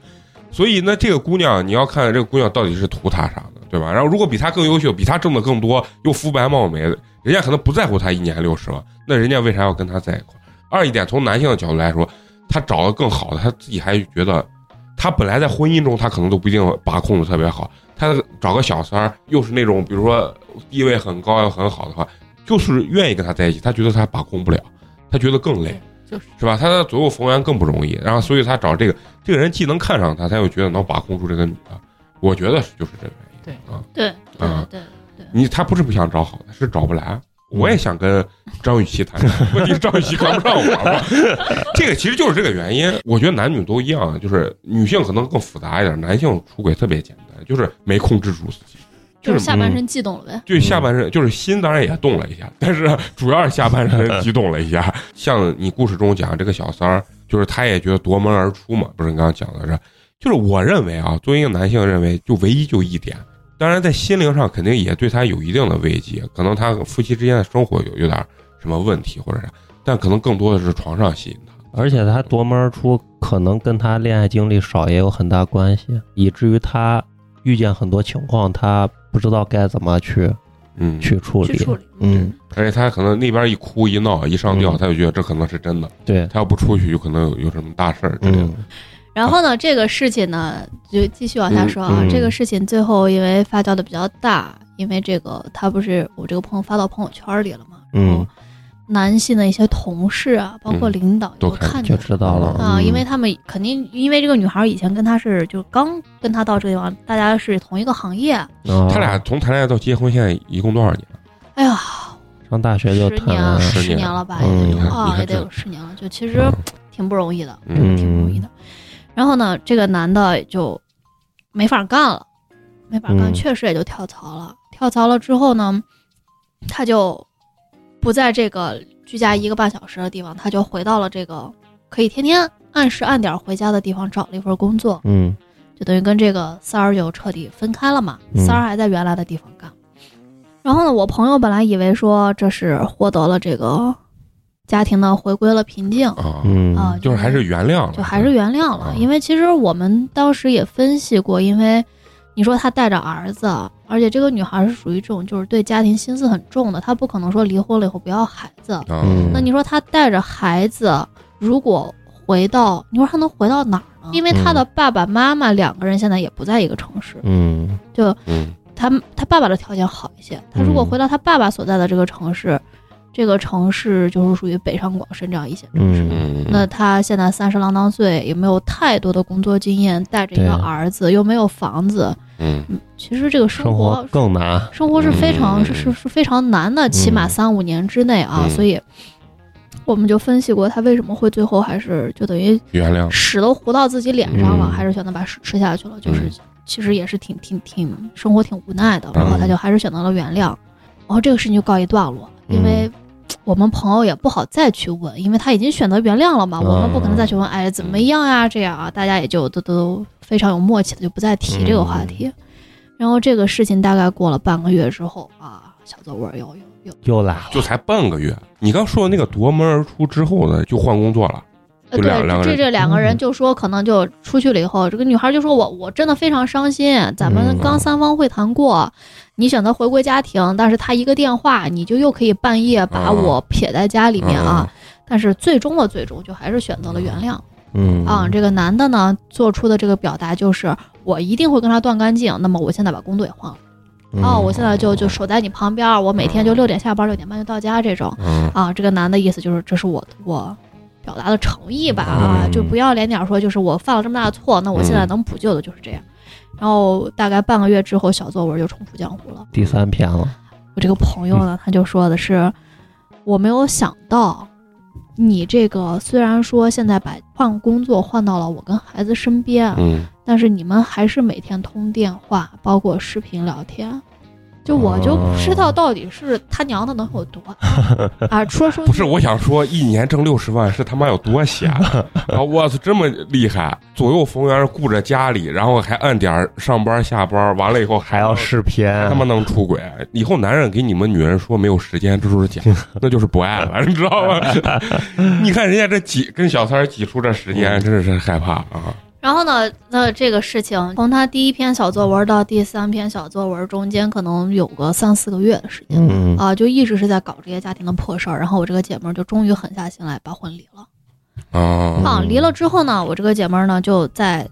所以呢，这个姑娘你要看这个姑娘到底是图他啥的，对吧？然后如果比他更优秀，比他挣的更多，又肤白貌美，人家可能不在乎他一年六十万，那人家为啥要跟他在一块？二一点，从男性的角度来说，他找的更好的，他自己还觉得，他本来在婚姻中他可能都不一定把控的特别好，他找个小三儿，又是那种比如说地位很高又很好的话，就是愿意跟他在一起，他觉得他把控不了，他觉得更累。就是是吧？他的左右逢源更不容易，然后所以他找这个这个人既能看上他，他又觉得能把控住这个女的，我觉得是就是这个原因。对对啊对对，你他不是不想找好的，是找不来。我也想跟张雨绮谈，问题是张雨绮看不上我嘛。这个其实就是这个原因。我觉得男女都一样，就是女性可能更复杂一点，男性出轨特别简单，就是没控制住自己，就是下半身悸动了呗。就下半身，就是心当然也动了一下，但是主要是下半身 激动了一下。像你故事中讲这个小三儿，就是他也觉得夺门而出嘛，不是你刚刚讲的是，就是我认为啊，作为一个男性认为，就唯一就一点，当然在心灵上肯定也对他有一定的慰藉，可能他夫妻之间的生活有有点什么问题或者啥，但可能更多的是床上吸引他。而且他夺门而出，可能跟他恋爱经历少也有很大关系，以至于他遇见很多情况，他不知道该怎么去嗯，去处理。去处理，嗯，而且他可能那边一哭一闹一上吊，嗯他就觉得这可能是真的，对，他要不出去，有可能有有什么大事儿之类的。嗯，然后呢，这个事情呢，就继续往下说啊。嗯嗯这个事情最后因为发酵的比较大，因为这个他不是我这个朋友发到朋友圈里了嘛，然后嗯，男性的一些同事啊，包括嗯领导都看都看见就知道了啊，嗯因为他们肯定因为这个女孩以前跟他是就刚跟他到这个地方，大家是同一个行业。他他俩从谈恋爱到结婚，现在一共多少年？哎呀，上大学就十年十年十年了吧，嗯也得有啊，也得有十年了，就其实嗯挺不容易的。嗯挺不容易的。然后呢，这个男的就没法干了，没法干，嗯确实也就跳槽了。跳槽了之后呢，他就不在这个居家一个半小时的地方，他就回到了这个可以天天按时按点回家的地方，找了一份工作，嗯就等于跟这个三儿就彻底分开了嘛。嗯三儿还在原来的地方干。然后呢，我朋友本来以为说这是获得了这个家庭呢回归了平静，啊，嗯。啊就是还是原谅了，就还是原谅了。啊。因为其实我们当时也分析过，因为你说他带着儿子，而且这个女孩是属于这种就是对家庭心思很重的，她不可能说离婚了以后不要孩子。那你说她带着孩子，如果回到，你说她能回到哪儿呢？因为她的爸爸妈妈两个人现在也不在一个城市，嗯。就嗯。他他爸爸的条件好一些，他如果嗯。回到他爸爸所在的这个城市，这个城市就是属于北上广深这样一线城市。那他现在三十郎当岁，也没有太多的工作经验，带着一个儿子，又没有房子，嗯。嗯，其实这个生生活活更难，生活是非常、嗯。是是是非常难的，起码嗯。三五年之内啊，嗯。所以我们就分析过他为什么会最后还是就等于原谅，屎都糊到自己脸上了，嗯。还是选择把屎吃下去了，就是、嗯。其实也是挺挺挺生活挺无奈的，嗯然后他就还是选择了原谅，然后这个事情就告一段落，因为。嗯我们朋友也不好再去问，因为他已经选择原谅了嘛，嗯我们不可能再去问，哎，怎么样呀？这样啊，大家也就都都非常有默契的，就不再提这个话题。嗯然后这个事情大概过了半个月之后啊，小作文又又又又来了，就才半个月。你刚说的那个夺门而出之后呢，就换工作了，对两两个人这这两个人嗯就说，可能就出去了以后，这个女孩就说我我真的非常伤心，咱们嗯刚三方会谈过，你选择回归家庭，但是他一个电话，你就又可以半夜把嗯我撇在家里面啊。嗯但是最终的最终，就还是选择了原谅嗯啊。这个男的呢，做出的这个表达就是，我一定会跟他断干净。那么我现在把工作也换了，嗯哦，我现在就就守在你旁边，我每天就六点下班，六点半就到家这种。嗯啊，这个男的意思就是这是我我表达的诚意吧啊，嗯就不要脸点儿说就是我犯了这么大的错，那我现在嗯能补救的就是这样。然后大概半个月之后，小作文就重出江湖了。第三篇了，我这个朋友呢，他就说的是，我没有想到，你这个虽然说现在把换工作换到了我跟孩子身边，嗯但是你们还是每天通电话，包括视频聊天。就我就不知道到底是他娘的能有多大啊！说说不是，我想说，一年挣六十万是他妈有多闲啊！我操，这么厉害，左右逢源，顾着家里，然后还按点儿上班下班，完了以后还要视频，他妈能出轨。以后男人给你们女人说没有时间，这就是假，那就是不爱了，你知道吗？你看人家这挤跟小三儿挤出这时间，真的是害怕啊！然后呢，那这个事情从他第一篇小作文到第三篇小作文中间，可能有个三四个月的时间。嗯啊，就一直是在搞这些家庭的破事儿，然后我这个姐们儿就终于狠下心来把婚离了。啊啊，离了之后呢，我这个姐们儿呢就在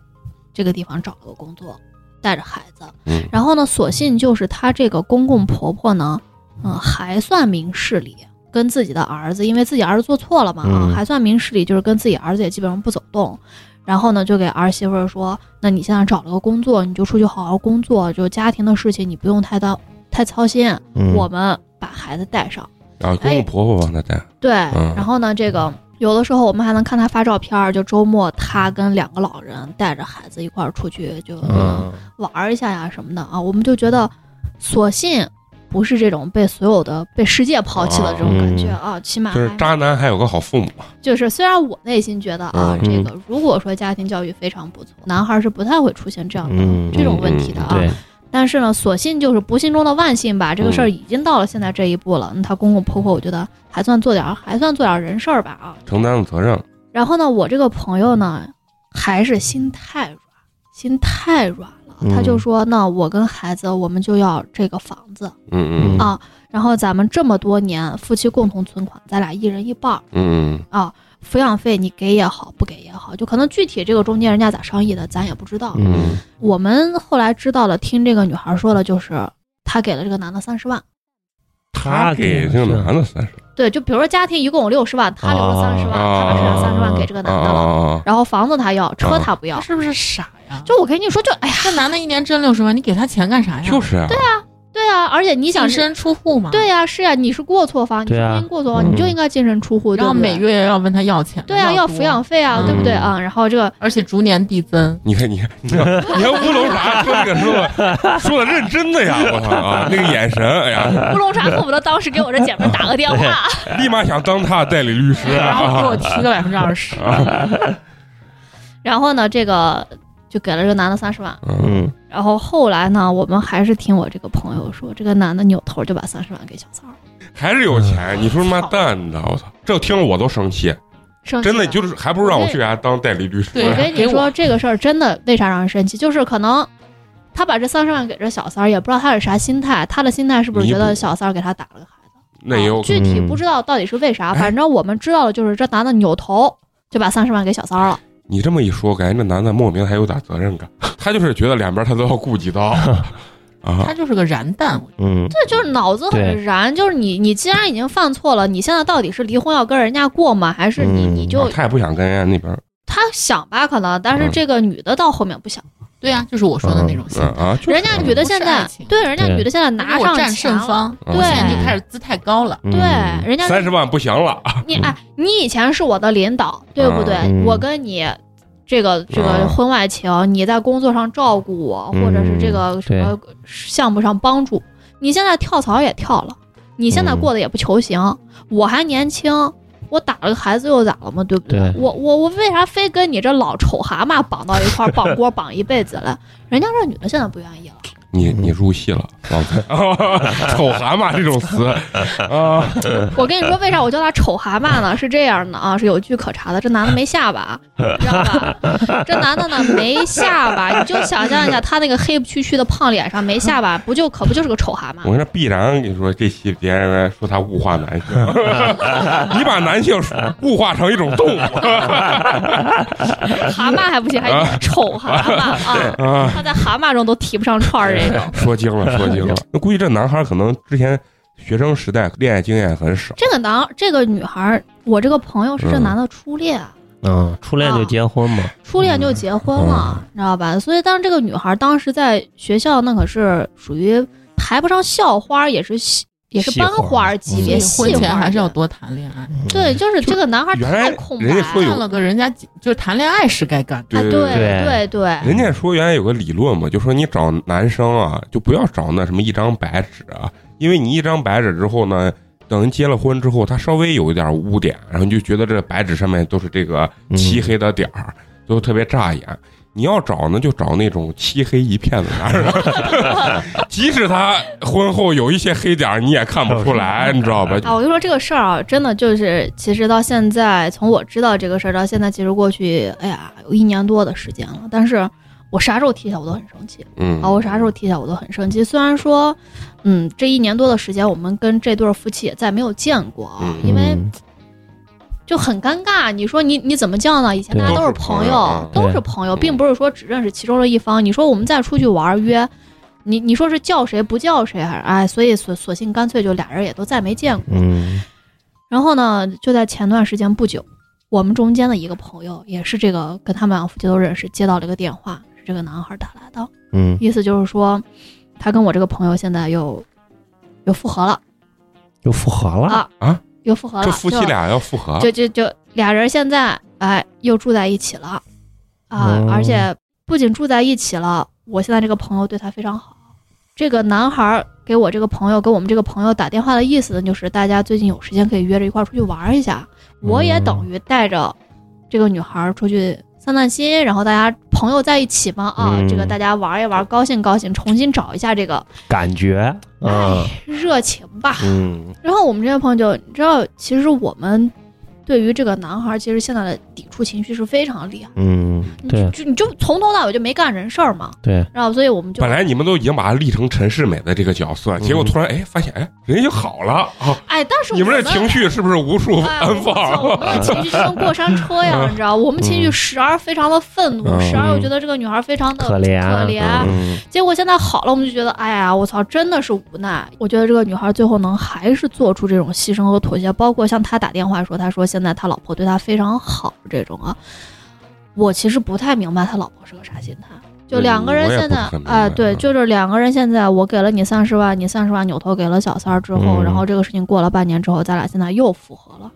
这个地方找了个工作，带着孩子。嗯然后呢，所幸就是她这个公公婆婆呢，嗯、还算明事理，跟自己的儿子，因为自己儿子做错了嘛，啊，嗯还算明事理，就是跟自己儿子也基本上不走动。然后呢，就给儿媳妇儿说：“那你现在找了个工作，你就出去好好工作，就家庭的事情你不用太当太操心，嗯。我们把孩子带上。”然后。公公婆婆帮他带，对，嗯然后呢，这个有的时候我们还能看他发照片儿，就周末他跟两个老人带着孩子一块儿出去就嗯。玩儿一下呀什么的啊，我们就觉得，索性不是这种被所有的被世界抛弃的这种感觉啊，起码就是渣男还有个好父母，就是虽然我内心觉得啊，嗯这个如果说家庭教育非常不错，男孩是不太会出现这样的嗯这种问题的啊。对，但是呢，所幸就是不幸中的万幸吧，这个事儿已经到了现在这一步了。那他公公婆婆，我觉得还算做点儿，还算做点儿人事儿吧啊。承担了责任，然后呢，我这个朋友呢，还是心太软，心太软了。嗯他就说：“那我跟孩子，我们就要这个房子嗯嗯啊。然后咱们这么多年夫妻共同存款，咱俩一人一半嗯啊。抚养费你给也好，不给也好，就可能具体这个中间人家咋商议的，咱也不知道。嗯我们后来知道了，听这个女孩说的，就是她给了这个男的三十万。他给这个男的三十，对，就比如说家庭一共有六十万，他留了三十万，他把剩下三十万给这个男的了，啊然后房子他要，车他不要他。是不是傻呀？就我跟你说，就哎呀，这男的一年挣六十万，你给他钱干啥呀？就是啊，对啊，而且你想净身出户嘛。对呀、是呀、你是过错方，你婚姻过错方，嗯你就应该净身出户，然后每月要问他要钱，对啊，要抚养，费啊，嗯对不对啊？然后这个而且逐年递增。你看，你看，你看，你看乌龙茶说这个时候说的 认真的呀，我操啊，那个眼神，哎呀，乌龙茶恨不得当时给我这姐们打个电话。立马想当他的代理律师，然后给我啊提个百分之二十，然后呢，这个就给了这个男的三十万。嗯，嗯。然后后来呢，我们还是听我这个朋友说，这个男的扭头就把三十万给小三儿，还是有钱，你说他妈蛋的，我操，这听了我都生气，生气。真的就是还不如让我去给他当代理律师，对我跟你说这个事儿真的为啥让人生气，就是可能。他把这三十万给这小三儿，也不知道他是啥心态。他的心态是不是觉得小三儿给他打了个孩子？那也有啊具体嗯不知道到底是为啥，哎反正我们知道的就是这男的扭头就把三十万给小三儿了。你这么一说，感觉这男的莫名还有点责任感，他就是觉得两边他都要顾及到 啊他，就是个燃蛋。嗯，这就是脑子很燃，就是你你既然已经犯错了，你现在到底是离婚要跟人家过吗？还是你嗯你就他也不想跟人家那边他想吧，可能，但是嗯。这个女的到后面不想，对呀，就是我说的那种心态。嗯啊，就是人家女的现在对人家女的现在拿上钱了，胜方，嗯我现在对就开始姿态高了。嗯。对，人家三十万不行了，你哎，你以前是我的领导，对不对？嗯。我跟你这个这个啊婚外情，你在工作上照顾我，嗯。或者是这个什么项目上帮助，你现在跳槽也跳了，你现在嗯。过得也不求行，我还年轻。我打了个孩子又咋了嘛？对不对？对我我我为啥非跟你这老丑蛤蟆绑到一块儿 绑锅绑一辈子了？人家这女的现在不愿意了。你你入戏了，老蔡，丑蛤蟆这种词 啊，我跟你说，为啥我叫他丑蛤蟆呢？是这样的啊，是有据可查的。这男的没下巴，知道吧？这男的呢没下巴，你就想象一下，他那个黑不黢黢的胖脸上没下巴，不就可不就是个丑蛤蟆？我跟你说，必然跟你说这戏别人说他物化男性，你把男性物化成一种动物蛤蟆还不行，还丑蛤蟆啊！啊。他在蛤蟆中都提不上串儿，这个。说精了，说精了。那估计这男孩可能之前学生时代恋爱经验很少，这个男，这个女孩，我这个朋友是这嗯男的初恋，嗯，初恋就结婚嘛，初恋就结婚了，你知道吧？所以当这个女孩当时在学校，那可是属于排不上校花，也是系也是班花花级别，婚前还是要多谈恋爱。对，就是这个男孩原来太空白人家说有干了个人家就是谈恋爱是该干对对对对对，人家说原来有个理论嘛，就说你找男生啊，就不要找那什么一张白纸啊，因为你一张白纸之后呢，等人结了婚之后，他稍微有一点污点，然后你就觉得这白纸上面都是这个漆黑的点儿，都特别扎眼。你要找呢，就找那种漆黑一片的男人，即使他婚后有一些黑点儿，你也看不出来，你知道吧？啊，我就说这个事儿啊，真的就是，其实到现在，从我知道这个事儿到现在，其实过去，哎呀，有一年多的时间了。但是我啥时候提起来我都很生气嗯啊，我啥时候提起来我都很生气。虽然说，嗯，这一年多的时间，我们跟这对儿夫妻也再没有见过啊，嗯因为嗯就很尴尬。你说你你怎么叫呢？以前大家都是朋朋友嗯都是朋友，嗯。并不是说只认识其中的一方。你说我们再出去玩儿约，你你说是叫谁不叫谁，还是哎，所以索索性干脆就俩人也都再没见过。嗯。然后呢，就在前段时间不久，我们中间的一个朋友，也是这个跟他们两夫妻都认识，接到了一个电话，是这个男孩打来的，嗯，意思就是说，他跟我这个朋友现在又又复合了。又复合了，啊。啊，又复合了，这夫妻俩要复合，就就就就俩人现在哎又住在一起了啊，哦而且不仅住在一起了，我现在这个朋友对他非常好。这个男孩给我这个朋友给我们这个朋友打电话的意思呢，就是大家最近有时间可以约着一块儿出去玩一下。我也等于带着这个女孩出去散散心，然后大家朋友在一起嘛啊，嗯这个大家玩一玩，高兴高兴，重新找一下这个感觉，嗯。热情吧。嗯。然后我们这些朋友就你知道，其实我们对于这个男孩，其实现在的抵触情绪是非常厉害。嗯你对就就你就从头到尾就没干人事儿嘛，对，然后所以我们就本来你们都已经把他立成陈世美的这个角色，结果突然哎发现哎人就好了啊！哎，但是你们我这情绪是不是无处哎，安我操我放？们的 情绪就跟过山车一样，你知道，我们情绪时而非常的愤怒，嗯时而又觉得这个女孩非常的可怜可怜。嗯结果现在好了，我们就觉得，哎呀，我操，真的是无奈。我觉得这个女孩最后能还是做出这种牺牲和妥协，包括像她打电话说，她说现在他老婆对他非常好这种啊，我其实不太明白他老婆是个啥心态。就两个人现在不是很明白哎，对，嗯就是两个人现在，我给了你三十万，你三十万扭头给了小三儿之后，嗯然后这个事情过了半年之后，咱俩现在又复合了，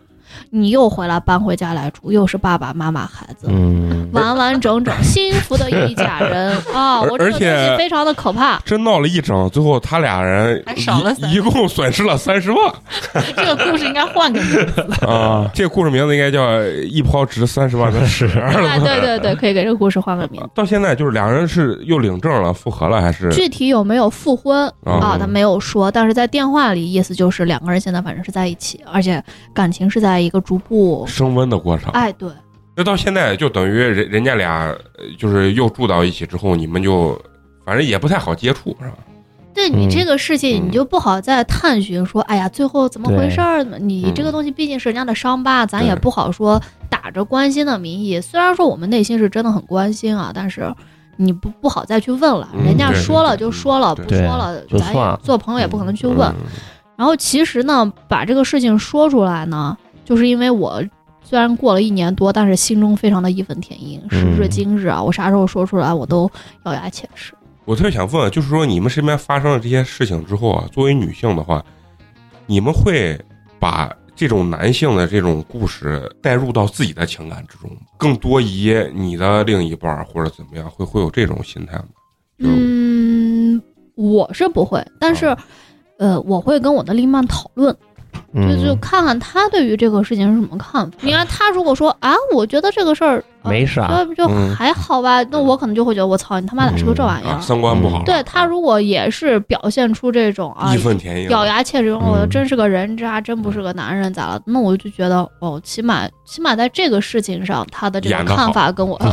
你又回来搬回家来住，又是爸爸妈妈孩子，嗯，完完整整幸福的一家人 啊！而我这个非常的可怕。真闹了一整，最后他俩人还少了一一共损失了三十万 这个故事应该换个名字。啊！这个故事名字应该叫《一抛值三十万的屎》。哎，对对对，可以给这个故事换个名。到现在就是两人是又领证了，复合了还是具体有没有复婚啊啊？他没有说，但是在电话里意思就是两个人现在反正是在一起，而且感情是在一个逐步，升温的过程？哎，对，那到现在就等于人人家俩呃就是又住到一起之后，你们就反正也不太好接触，是吧？对你嗯这个事情，嗯你就不好再探寻说，哎呀，最后怎么回事儿呢？你嗯这个东西毕竟是人家的伤疤，咱也不好说打着关心的名义。虽然说我们内心是真的很关心啊，但是你不不好再去问了。嗯人家说了就说了，对不说了，咱做朋友也不可能去问。嗯然后其实呢，把这个事情说出来呢，就是因为我虽然过了一年多，但是心中非常的义愤填膺。时至嗯今日啊，我啥时候说出来，我都咬牙切齿。我特别想问，就是说你们身边发生了这些事情之后啊，作为女性的话，你们会把这种男性的这种故事带入到自己的情感之中，更多疑你的另一半儿或者怎么样，会会有这种心态吗？嗯，我是不会，但是，啊呃，我会跟我的另一半讨论，就就嗯，看看他对于这个事情是什么看法。你看他如果说啊，我觉得这个事儿、啊没啥，就就嗯还好吧，那我可能就会觉得我操，你他妈咋是个这玩意儿？啊，三观不好，对他如果也是表现出这种啊义。愤填膺，咬牙切齿，我嗯真是个人渣，真不是个男人，咋了？那我就觉得，哦，起码起码在这个事情上，他的这个看法跟我，演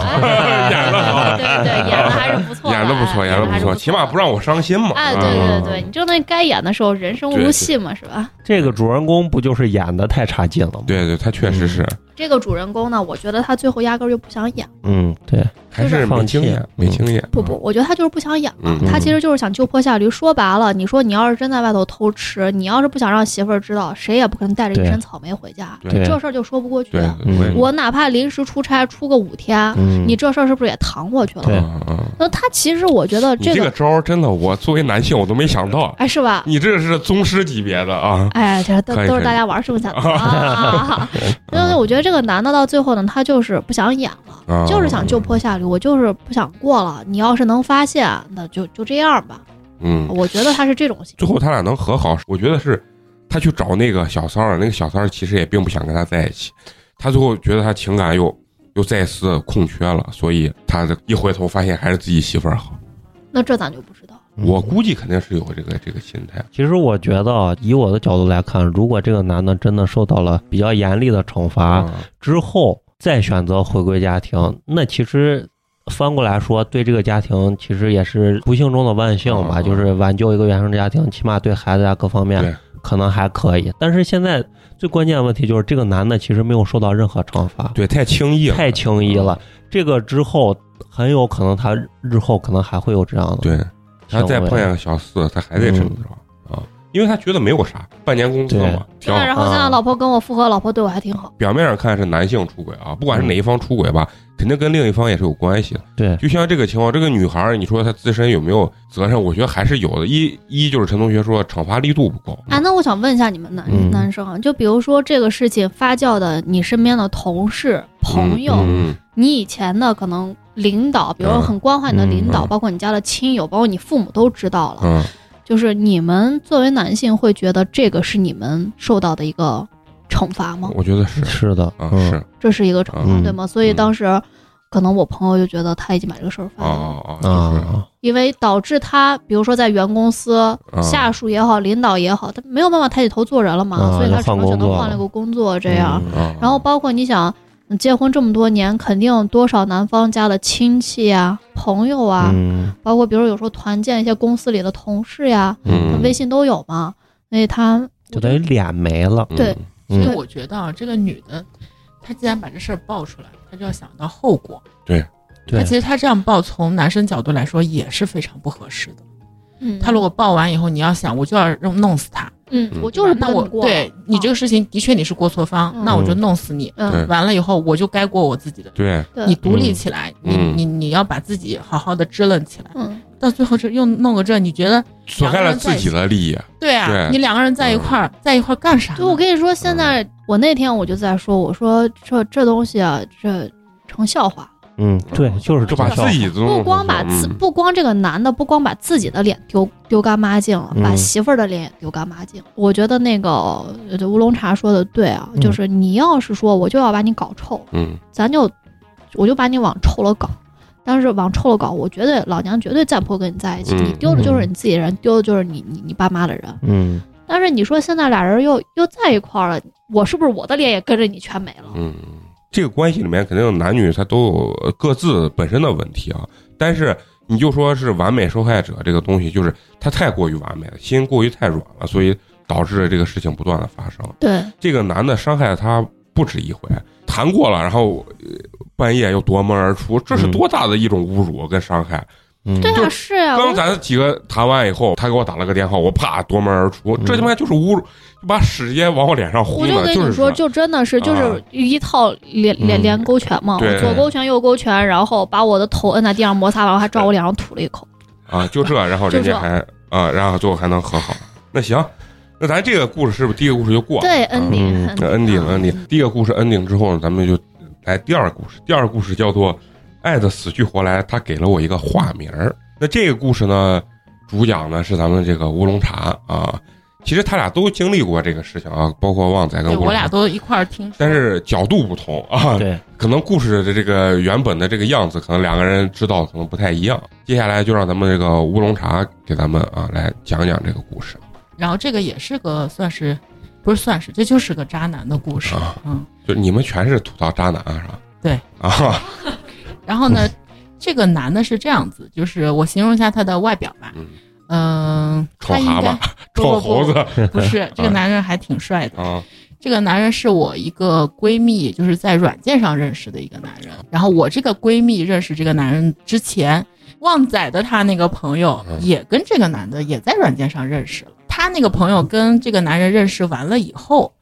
得好对对对，演的还是不错，演的不错，哎演的不错，起码不让我伤心嘛。哎，对嗯对对，你就那该演的时候，人生对如戏嘛，是吧？这个主人公不就是演的太差劲了吗？对对，他确实是，这个主人公呢，我觉得他最后压根儿就不想演。嗯，对，还是没经验，没经验。不不，我觉得他就是不想演了。嗯他其实就是想就坡下驴。说白了，你说你要是真在外头偷吃，你要是不想让媳妇儿知道，谁也不可能带着一身草莓回家。这事儿就说不过去。我哪怕临时出差出个五天，嗯，你这事儿是不是也搪过去了？那他其实我觉得你这这个，招儿真的，我作为男性我都没想到，哎，是吧？你这是宗师级别的啊！哎，这都都是大家玩剩下的啊。因为我觉得这个男的到最后呢，他就是不想演了。啊就是想就坡下驴，我就是不想过了。你要是能发现，那就就这样吧。嗯，我觉得他是这种心。最后他俩能和好，我觉得是他去找那个小三儿，那个小三儿其实也并不想跟他在一起，他最后觉得他情感又又再次空缺了，所以他这一回头发现还是自己媳妇儿好。那这咱就不知道。嗯我估计肯定是有这个这个心态。其实我觉得啊，以我的角度来看，如果这个男的真的受到了比较严厉的惩罚啊，之后，再选择回归家庭，那其实翻过来说，对这个家庭其实也是不幸中的万幸吧，嗯就是挽救一个原生家庭，起码对孩子啊各方面可能还可以。但是现在最关键的问题就是，这个男的其实没有受到任何惩罚，对，太轻易了，太轻易了。这个之后很有可能他日后可能还会有这样的对，他再碰见个小四，他还得这么着、啊，因为他觉得没有啥，半年工资嘛，挺对，好。然后现在啊老婆跟我复合，老婆对我还挺好。表面上看是男性出轨啊，不管是哪一方出轨吧，肯定跟另一方也是有关系的。对就像这个情况，这个女孩儿，你说她自身有没有责任？我觉得还是有的。一一就是陈同学说惩罚力度不够，哎，那我想问一下你们男、嗯男生啊，就比如说这个事情发酵的，你身边的同事、朋友，嗯你以前的可能领导，比如说很关怀你的领导，嗯嗯包括你家的亲友，包括你父母都知道了。嗯就是你们作为男性会觉得这个是你们受到的一个惩罚吗？嗯，？我觉得是。是的，啊，嗯。是。这是一个惩罚，嗯。对吗？所以当时可能我朋友就觉得他已经把这个事儿发哦了，因为导致他，比如说在原公司、啊。下属也好，领导也好，他没有办法抬起头做人了嘛，啊所以他只能选择换了个工作这样。啊，然后包括你想，结婚这么多年，肯定多少男方家的亲戚呀、朋友啊，嗯包括比如有时候团建一些公司里的同事呀，嗯，微信都有嘛。所以他就等于脸没了。嗯对嗯所以我觉得啊，这个女的，她既然把这事儿爆出来，她就要想到后果。对她其实她这样爆，从男生角度来说也是非常不合适的。嗯，她如果爆完以后，你要想，我就要弄弄死他，嗯嗯，我就是不那我跟你过，对你这个个事情的确你是过错方，嗯那我就弄死你。嗯完了以后，我就该过我自己的。对，你独立起来，嗯你你你要把自己好好的支棱起来。嗯到最后这又弄个这，你觉得损害了自己的利益。对啊？你两个人在一块儿，在一块儿干啥呢？对，我跟你说，现在我那天我就在说，我说这这东西啊，这成笑话。嗯，对，就是这把这么自己不光把自嗯不光这个男的不光把自己的脸丢丢干抹净了，嗯把媳妇儿的脸也丢干抹净。我觉得那个呃乌龙茶说的对啊，嗯就是你要是说我就要把你搞臭，嗯咱就我就把你往臭了搞。但是往臭了搞，我觉得老娘绝对再不会跟你在一起。嗯你丢的就是你自己人，丢的就是你你你爸妈的人。嗯但是你说现在俩人又又在一块儿了，我是不是我的脸也跟着你全没了？嗯，这个关系里面肯定男女他都有各自本身的问题啊。但是你就说是完美受害者这个东西，就是他太过于完美了，心过于太软了，所以导致这个事情不断的发生。对，这个男的伤害他不止一回，谈过了，然后呃半夜又夺门而出，这是嗯多大的一种侮辱跟伤害！嗯，对啊，就是啊，刚我咱几个谈完以后，他给我打了个电话，我啪夺门而出，嗯这他妈就是侮辱，把屎直接往我脸上我轰的，是就跟你说，这就真的是就啊是一套连连嗯连勾拳嘛，左勾拳右勾拳，然后把我的头摁在地上摩擦完，然后还照我脸上吐了一口。啊，就这，然后 人家还啊，然后最后还能和好。那行，那咱这个故事是不是第一个故事就过了？对嗯，ending 那 ending ending，第一个故事 ending 之后呢，咱们就来第二个故事。第二个故事叫做《爱的死去活来》，他给了我一个化名儿。那这个故事呢，主讲呢是咱们这个乌龙茶啊。其实他俩都经历过这个事情啊，包括旺仔跟对我乌龙茶，俩都一块儿听，但是角度不同啊。对，可能故事的这个原本的这个样子，可能两个人知道可能不太一样。接下来就让咱们这个乌龙茶给咱们啊来讲讲这个故事然后这个也是个算是不是算是，这就是个渣男的故事，啊嗯。就你们全是吐槽渣男是吧？对啊，然后呢，这个男的是这样子，就是我形容一下他的外表吧，嗯，嗯，他应臭蛤蟆该，不臭猴子不是 这个男人还挺帅的。啊，这个男人是我一个闺蜜，就是在软件上认识的一个男人。然后我这个闺蜜认识这个男人之前，旺仔的他那个朋友嗯也跟这个男的也在软件上认识了。他那个朋友跟这个男人认识完了以后，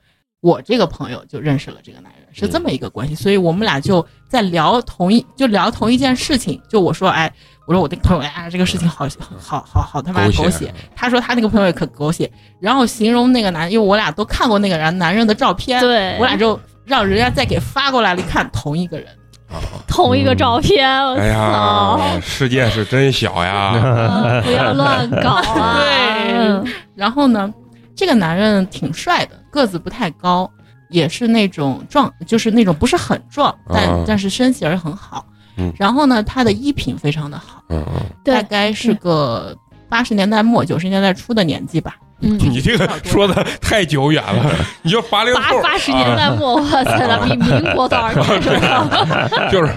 我这个朋友就认识了这个男人，是这么一个关系。所以我们俩就在聊同一就聊同一件事情。就我说，哎，我说我那个朋友，哎，这个事情好好好好他妈狗血狗血。他说他那个朋友也可狗血，然后形容那个男，因为我俩都看过那个人男人的照片，对，我俩就让人家再给发过来了，一看同一个人。啊同一个照片，我哎操！呀，世界是真小呀！啊不要乱搞啊！对然后呢，这个男人挺帅的，个子不太高，也是那种壮，就是那种不是很壮，但、啊。但是身形很好。嗯。然后呢，他的衣品非常的好，嗯嗯，大，概是个八十年代末九十年代初的年纪吧。嗯，你这个说的太久远了，你就八零八后，八十年代末，哇塞，咱比民国多少年是吧？啊 就是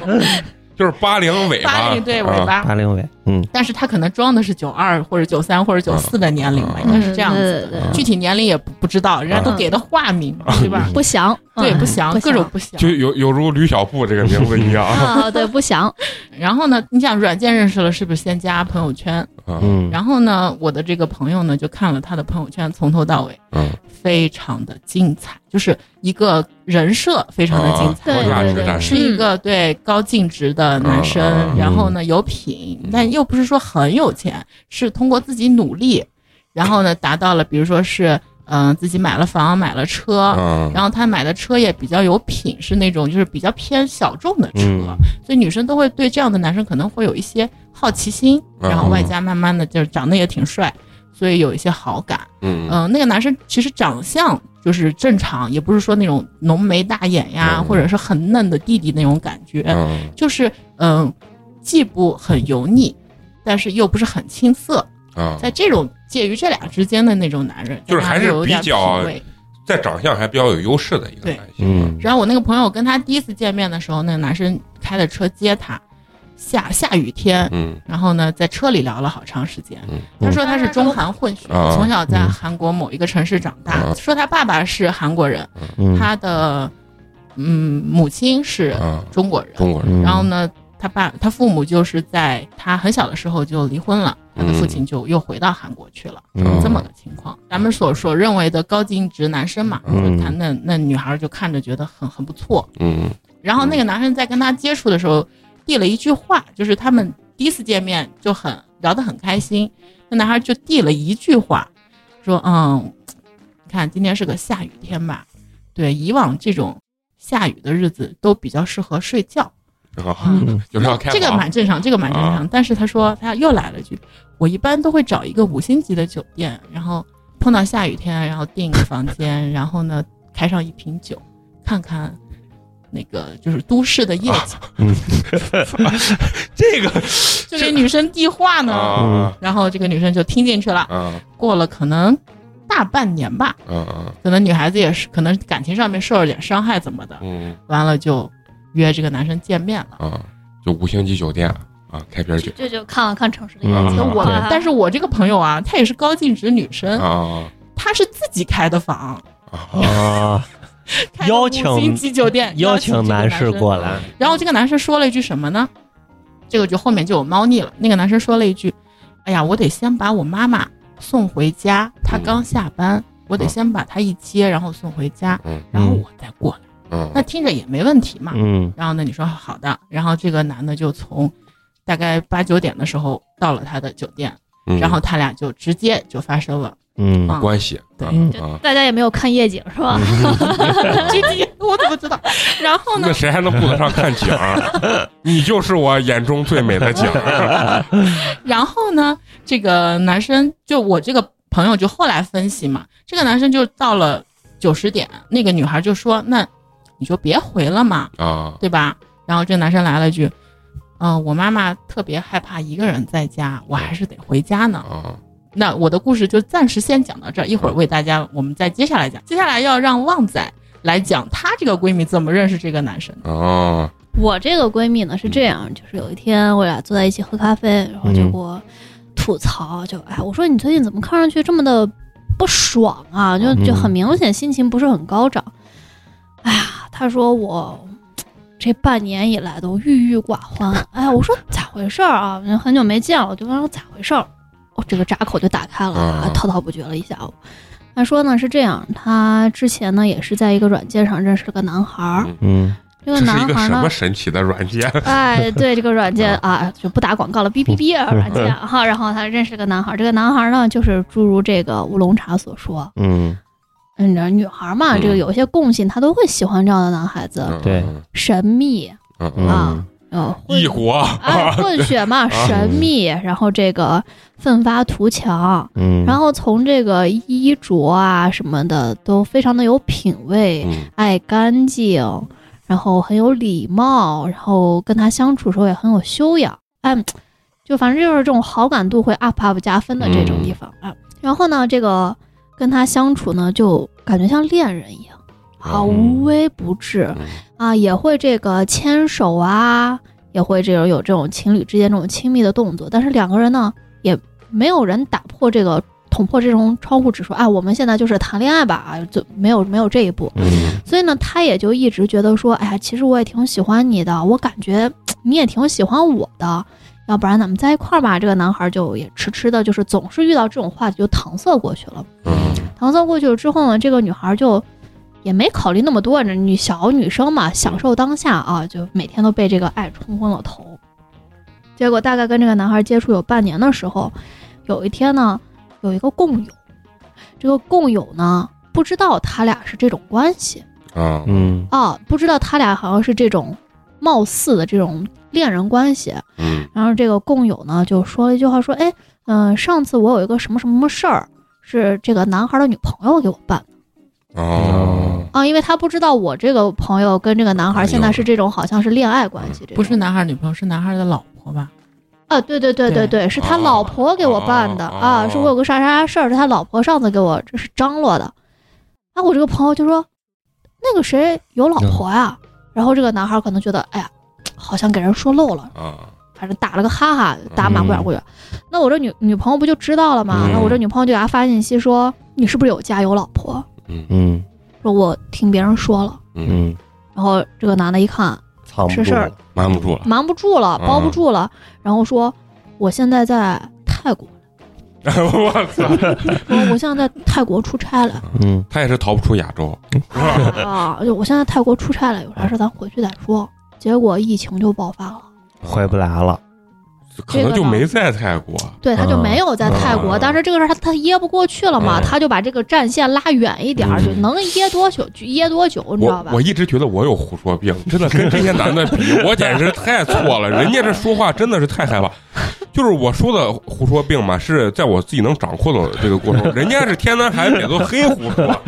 就是八零尾巴，八零对尾啊。巴，八零尾，嗯。但是他可能装的是九二或者九三或者九四的年龄吧，嗯。应该是这样子具体年龄也不不知道，人家都嗯给的化名，对吧？不详，对，嗯。不详，各种不详。就有有如吕小布这个名字一样。啊，对，不详，然后呢，你想软件认识了，是不是先加朋友圈？嗯。嗯，然后呢，我的这个朋友呢就看了他的朋友圈，从头到尾嗯，非常的精彩，就是一个人设非常的精彩。高价值战士，是一个对高净值的男生，嗯。然后呢有品，但又不是说很有钱，是通过自己努力，然后呢达到了，比如说是嗯、呃自己买了房买了车，嗯，然后他买的车也比较有品，是那种就是比较偏小众的车，嗯所以女生都会对这样的男生可能会有一些好奇心，嗯然后外加慢慢的就是长得也挺帅，所以有一些好感。嗯嗯、那个男生其实长相就是正常，也不是说那种浓眉大眼呀，嗯或者是很嫩的弟弟那种感觉，嗯就是嗯、既不很油腻，但是又不是很青涩，啊，在这种介于这俩之间的那种男人，就是还是比较在长相还比较有优势的一个对男性。嗯然后我那个朋友跟他第一次见面的时候，那个男生开的车接他，下下雨天，嗯然后呢在车里聊了好长时间。嗯他说他是中韩混血，啊从小在韩国某一个城市长大。啊说他爸爸是韩国人，嗯，他的嗯母亲是啊，中国人。中国人嗯然后呢，他爸他父母就是在他很小的时候就离婚了，他的父亲就又回到韩国去了，嗯这么个情况。咱们所所认为的高净值男生嘛，嗯就他那那女孩就看着觉得很很不错。嗯然后那个男生在跟他接触的时候递了一句话，就是他们第一次见面就很聊得很开心，那男孩就递了一句话，说嗯，你看今天是个下雨天吧？对，以往这种下雨的日子都比较适合睡觉。啊，嗯。就是要开这个蛮正常，这个蛮正常。但是他说他又来了一句，我一般都会找一个五星级的酒店，然后碰到下雨天，然后订一个房间，然后呢开上一瓶酒，看看那个就是都市的夜景 这个就给女生递话呢。啊。然后这个女生就听进去了。啊。过了可能大半年吧，可能女孩子也是可能感情上面受了点伤害怎么的，嗯。完了就约这个男生见面了。啊，就五星级酒店啊，开瓶酒这就看了看城市的夜嗯景。我，但是我这个朋友啊，她也是高净值女生，啊她是自己开的房，啊邀请五星级酒店，邀请请男士士过来，然后这个男生说了一句什么呢？这个就后面就有猫腻了。那个男生说了一句：“哎呀，我得先把我妈妈送回家，她刚下班，我得先把她一接，然后送回家，嗯然后我再过来。嗯那听着也没问题嘛。嗯然后呢，你说好的，然后这个男的就从大概八九点的时候到了他的酒店，嗯，然后他俩就直接就发生了嗯啊关系对大家也没有看夜景是吧？具体我怎么知道？然后呢那，谁还能顾得上看景儿？你就是我眼中最美的景。然后呢，这个男生就我这个朋友就后来分析嘛，这个男生就到了九十点，那个女孩就说：“那你就别回了嘛，啊对吧？”然后这男生来了一句：“嗯、我妈妈特别害怕一个人在家，我还是得回家呢。啊那我的故事就暂时先讲到这儿，一会儿为大家我们再接下来讲。接下来要让旺仔来讲她这个闺蜜怎么认识这个男生的。啊我这个闺蜜呢是这样，就是有一天我俩坐在一起喝咖啡，然后就给我吐槽，就哎，我说你最近怎么看上去这么的不爽啊？就就很明显心情不是很高涨。哎呀，他说我这半年以来都郁郁寡欢。哎，我说咋回事儿啊？很久没见了，我就问说咋回事儿？哦，这个闸口就打开了，滔滔不绝了一下午。他说呢是这样，他之前呢也是在一个软件上认识了个男孩儿，嗯这个这是一个男孩呢什么神奇的软件？哎，对这个软件啊，就不打广告了，哔哔哔啊 软件哈。然后他认识个男孩，这个男孩呢，就是诸如这个乌龙茶所说，嗯嗯，这女孩嘛，嗯这个有一些共性，她都会喜欢这样的男孩子，对。神秘，嗯嗯，啊异国哎，混血嘛，神秘，然后这个奋发图强，嗯，然后从这个衣着啊什么的都非常的有品位，嗯。爱干净，然后很有礼貌，然后跟他相处时候也很有修养，哎，就反正就是这种好感度会 up up 加分的这种地方。啊。然后呢，这个跟他相处呢，就感觉像恋人一样，啊，嗯。无微不至。嗯。啊，也会这个牵手啊，也会这种有这种情侣之间这种亲密的动作，但是两个人呢，也没有人打破这个捅破这种窗户纸说，啊，我们现在就是谈恋爱吧，啊，就没有没有这一步。嗯。所以呢，他也就一直觉得说，哎呀，其实我也挺喜欢你的，我感觉你也挺喜欢我的，要不然咱们在一块儿吧。这个男孩就也迟迟的，就是总是遇到这种话题就搪塞过去了。嗯搪塞过去了之后呢，这个女孩就也没考虑那么多，这女小女生嘛，享受当下啊，就每天都被这个爱冲昏了头。结果大概跟这个男孩接触有半年的时候，有一天呢，有一个共友，这个共友呢不知道他俩是这种关系。啊嗯啊，不知道他俩好像是这种貌似的这种恋人关系。嗯。然后这个共友呢就说了一句话，说：“哎，嗯、上次我有一个什么什么事儿，是这个男孩的女朋友给我办的。哦。啊，因为他不知道我这个朋友跟这个男孩现在是这种好像是恋爱关系，这不是男孩女朋友，是男孩的老婆吧？啊，对对对对对对，是他老婆给我办的哦啊，是我有个啥啥啥事儿，是他老婆上次给我这是张罗的。啊，我这个朋友就说那个谁有老婆呀、然后这个男孩可能觉得，哎呀，好像给人说漏了，啊，反正打了个哈哈，打马虎眼过去。那我这女女朋友不就知道了吗？嗯。那我这女朋友就给他发信息说，你是不是有家有老婆？嗯。嗯说我听别人说了。嗯，嗯，然后这个男的一看，藏不是事了，瞒不住了，瞒不住了，嗯包不住了，然后说我现在在泰国，我操，说我现在在泰国出差了。嗯。他也是逃不出亚洲，啊，就我现在泰国出差了，有啥事咱回去再说。结果疫情就爆发了，回不来了，可能就没在泰国，对，他就没有在泰国，嗯但是这个事儿他他噎不过去了嘛，嗯他就把这个战线拉远一点儿，嗯就能噎多久就噎多久，你知道吧我我？一直觉得我有胡说病，真的跟这些男的比，我简直太错了。人家这说话真的是太害怕。就是我说的胡说病嘛，是在我自己能掌控的这个过程，人家是天南海北都黑胡说，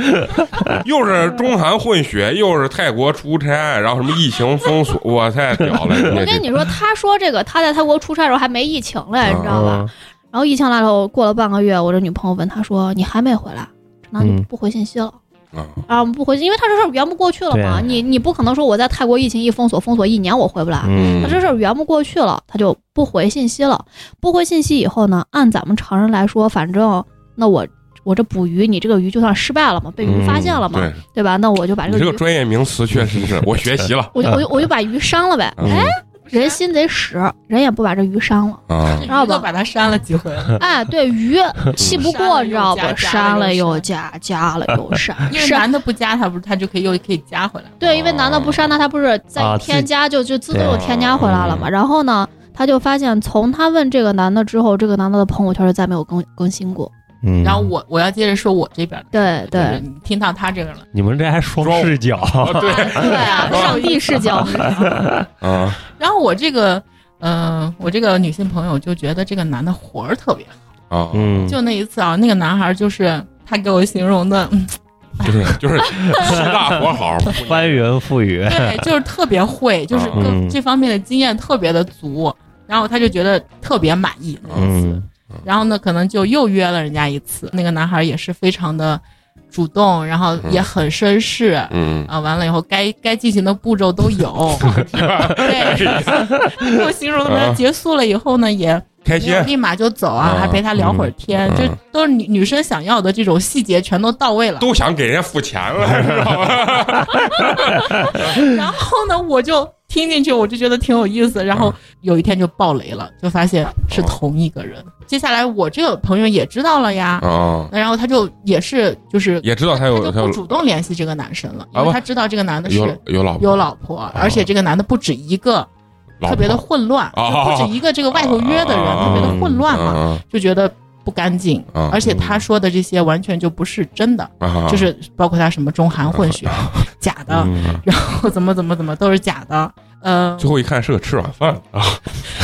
又是中韩混血，又是泰国出差，然后什么疫情封锁，我太屌了！我跟你说，他说这个他在泰国出差的时候还没疫情嘞，你知道吧？嗯然后疫情来了，过了半个月，我这女朋友问他说：“你还没回来？”这男的嗯不回信息了。啊，啊，不回信，因为他这事儿圆不过去了嘛。你你不可能说我在泰国疫情一封锁，封锁一年我回不来。嗯他这事儿圆不过去了，他就不回信息了。不回信息以后呢，按咱们常人来说，反正那我我这捕鱼，你这个鱼就算失败了嘛，被鱼发现了嘛，对对吧？那我就把这个鱼，这个专业名词确实是我学习了 我就我就我就把鱼删了呗。嗯哎，人心贼使，人也不把这鱼删了。知道吧把他删了几回了，哎，对鱼 气不过，你知道吧？删了又加加，了又 删，因为。男的不加他不是他就可以又可以加回来。对，因为男的不删那，他不是再添加就就自动又添加回来了嘛。然后呢，他就发现从他问这个男的之后，这个男的的朋友圈就再没有更更新过。嗯，然后我我要接着说我这边的，对对。你听到他这个了，你们这还双视角，对。对啊，上帝视角。啊。然后我这个，嗯、我这个女性朋友就觉得这个男的活儿特别好。啊，嗯，就那一次啊，那个男孩就是他给我形容的，嗯。就是就是吃大活好，翻云覆雨，对，就是特别会，就是各嗯。这方面的经验特别的足，然后他就觉得特别满意那一次。嗯然后呢，可能就又约了人家一次。那个男孩也是非常的主动，然后也很绅士。嗯啊，完了以后该该进行的步骤都有，对，给我形容的啊结束了以后呢，也开心立马就走啊，啊还陪他聊会儿天，嗯就都是女女生想要的这种细节全都到位了。都想给人家付钱了，知道吧？然后呢，我就听进去，我就觉得挺有意思。然后有一天就爆雷了，就发现是同一个人。接下来我这个朋友也知道了呀，啊，然后他就也是就是也知道他他就不有他有主动联系这个男生了，因为他知道这个男的是有有老婆有老婆，而且这个男的不止一个，老特别的混乱，啊就不止一个这个外头约的人，啊特别的混乱嘛，就觉得不干净。啊而且他说的这些完全就不是真的，啊，就是包括他什么中韩混血，假的，嗯然后怎么怎么怎么都是假的。呃，最后一看是个吃软饭啊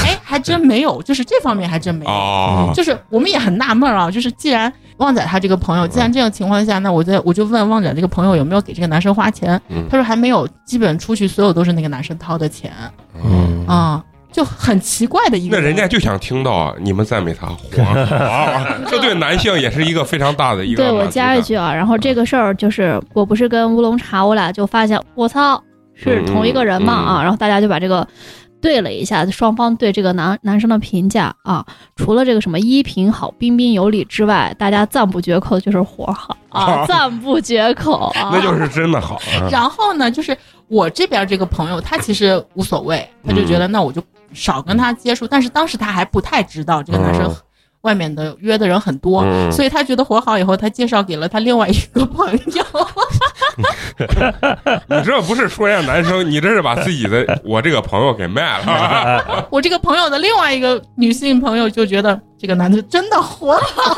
哎，还真没有，就是这方面还真没有。啊就是我们也很纳闷啊，就是既然旺仔他这个朋友，既然这样情况下，那我在我就问旺仔这个朋友有没有给这个男生花钱，嗯。他说还没有，基本出去所有都是那个男生掏的钱。嗯，啊、就很奇怪的一个那人家就想听到你们赞美他活好，这对男性也是一个非常大的一个 对我加一句啊，然后这个事儿就是我不是跟乌龙茶，我俩就发现我操是同一个人嘛嗯嗯。啊，然后大家就把这个对了一下，双方对这个男男生的评价啊，除了这个什么衣品好、彬彬有礼之外，大家赞不绝口就是活儿好啊，赞不绝口啊，那就是真的好啊然后呢，就是我这边这个朋友，他其实无所谓，他就觉得那我就少跟他接触。但是当时他还不太知道这个男生嗯外面的约的人很多，嗯所以他觉得活好以后，他介绍给了他另外一个朋友。你这不是说人家男生，你这是把自己的我这个朋友给卖了。我这个朋友的另外一个女性朋友就觉得这个男的真的活好。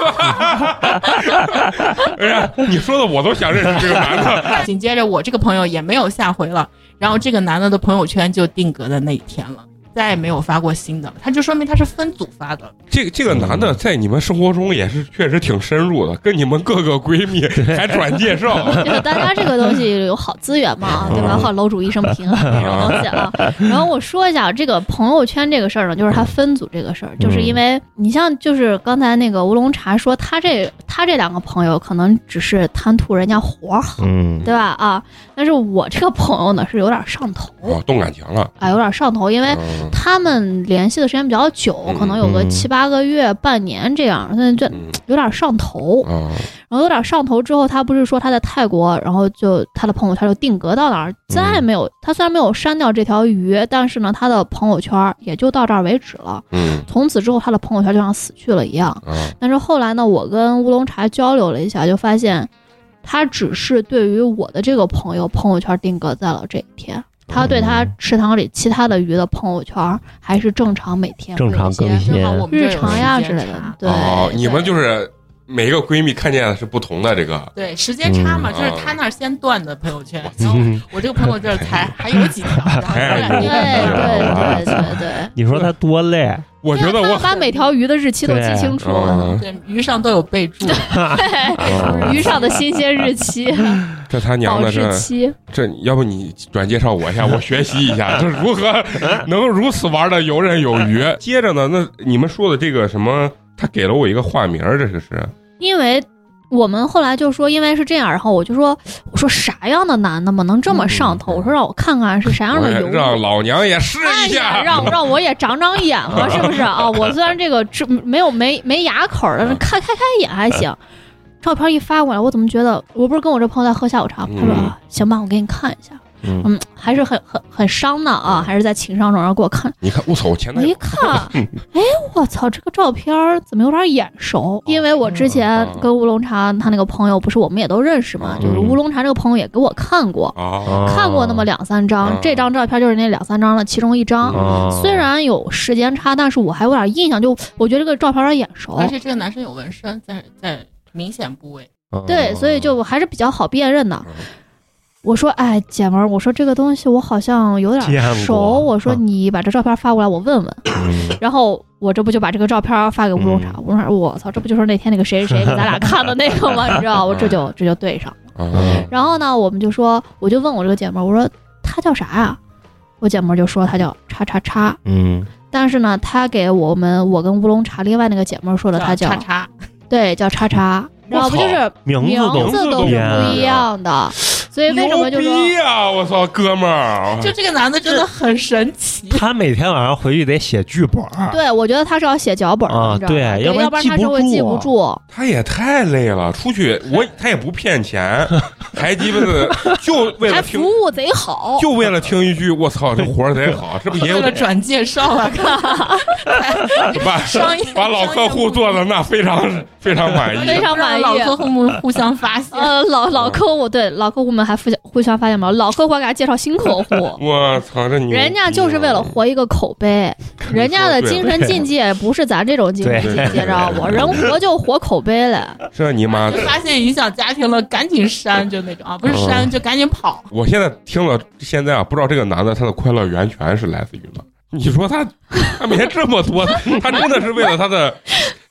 哎呀，你说的我都想认识这个男的。紧接着我这个朋友也没有下回了，然后这个男的的朋友圈就定格在那一天了。再也没有发过新的了，他就说明他是分组发的，这个这个男的在你们生活中也是确实挺深入的，跟你们各个闺蜜 还转介绍。就是大家这个东西有好资源嘛，对吧？好楼主一生平安这种东西啊。然后我说一下这个朋友圈这个事儿呢，就是他分组这个事儿，就是因为你像就是刚才那个乌龙茶说他这他这两个朋友可能只是贪图人家活儿好，嗯，对吧？啊，但是我这个朋友呢是有点上头，哦，动感情了，啊，有点上头，因为嗯他们联系的时间比较久，可能有个嗯七八个月、半年这样，现在就嗯有点上头。啊然后有点上头之后，他不是说他在泰国，然后就他的朋友圈就定格到哪儿，再没有。他虽然没有删掉这条鱼，但是呢，他的朋友圈也就到这儿为止了。嗯从此之后，他的朋友圈就像死去了一样。啊但是后来呢，我跟乌龙茶交流了一下，就发现他只是对于我的这个朋友朋友圈定格在了这一天。他对他池塘里其他的鱼的朋友圈还是正常每天正常更新日常呀之类的。对，哦，你们就是每一个闺蜜看见的是不同的这个，对时间差嘛，嗯就是她那儿先断的朋友圈，然后嗯我这个朋友这儿才还有几条，对哎对对对对。你说她多累？我觉得我把每条鱼的日期都记清楚了，嗯对鱼上都有备注，嗯鱼上的新鲜日期、这他娘保的这质期。这，要不你转介绍我一下，我学习一下，这如何能如此玩的游刃有余？接着呢，那你们说的这个什么，他给了我一个化名，这是是因为我们后来就说，因为是这样，然后我就说，我说啥样的男的嘛能这么上头？嗯我说让我看看是啥样的 油让老娘也试一下，让让我也长长眼嘛，是不是 啊？我虽然这个这没有没没牙口儿，但是开开开眼还行。照片一发过来，我怎么觉得？我不是跟我这朋友在喝下午茶吗？他说嗯啊行吧，我给你看一下。嗯嗯，还是很很很伤的啊，还是在情商上然后给我看。你看，我操，我前我男友一看，哎，我操，这个照片儿怎么有点眼熟？因为我之前跟乌龙茶他那个朋友，不是我们也都认识嘛，嗯就是乌龙茶这个朋友也给我看过，啊，看过那么两三张嗯，这张照片就是那两三张的其中一张。哦虽然有时间差，但是我还有点印象，就我觉得这个照片有点眼熟而。且这个男生有纹身，在在明显部位，哦对，所以就还是比较好辨认的嗯。我说，哎，姐们儿，我说这个东西我好像有点熟。我说嗯你把这照片发过来，我问问。嗯然后我这不就把这个照片发给乌龙茶，嗯乌龙茶，我操，这不就是那天那个谁谁谁给咱俩看的那个吗？你知道，我这就 这就对上。了然后呢，我们就说，我就问我这个姐们儿，我说她叫啥呀？我姐们儿就说她叫叉叉叉，嗯但是呢，她给我们我跟乌龙茶另外那个姐们儿说的，她叫叉叉，对叫叉叉，然后不就是名名字都字都是不一样的，所以为什么就牛说逼呀！我操，哥们儿，就这个男的真的很神奇。他每天晚上回去得写剧本儿。对，我觉得他是要写脚本啊你知道吧对要不然记不他是会记不住。他也太累了，出去 我他也不骗钱，还鸡巴的就为了还听服，务贼好，就为了听一句，我操，这活儿贼好，这不也有为了转介绍啊，把商业把老客户做的那非常非常满意，非常满意让老客户们互相发现。呃，老老客户对老客户们还互相互相发现吗？老客户还给他介绍新客户，我操，这牛逼啊人家就是为了活一个口碑，人家的精神境界不是咱这种精神境界，知道不？人活就活口碑了。这你妈就！发现影响家庭了，赶紧删，就那种啊，不是删就赶紧跑。我现在听了，现在啊，不知道这个男的他的快乐源泉是来自于哪？你说他他每天这么多，他真的是为了他的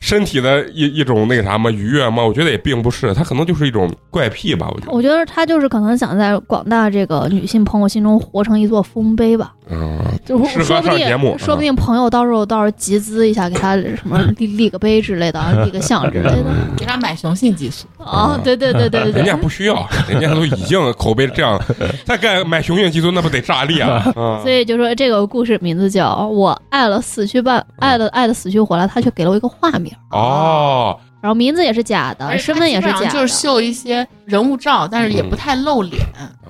身体的一一种那个啥嘛？愉悦嘛？我觉得也并不是，他可能就是一种怪癖吧。我觉得，我觉得他就是可能想在广大这个女性朋友心中活成一座丰碑吧，嗯，就适合说不上节目定说不定朋友到时候到时候集资一下，给他什么 立立个碑之类的，立个像之类的。给他买雄性激素，哦，对对对对对人家。不需要，人家都已经口碑这样，再干买雄性激素那不得炸裂啊！嗯所以就说这个故事名字叫《我爱了死去半爱的爱的死去活来》，他却给了我一个化名，哦，然后名字也是假的，身份也是假的，就是秀一些人物照，但是也不太露脸，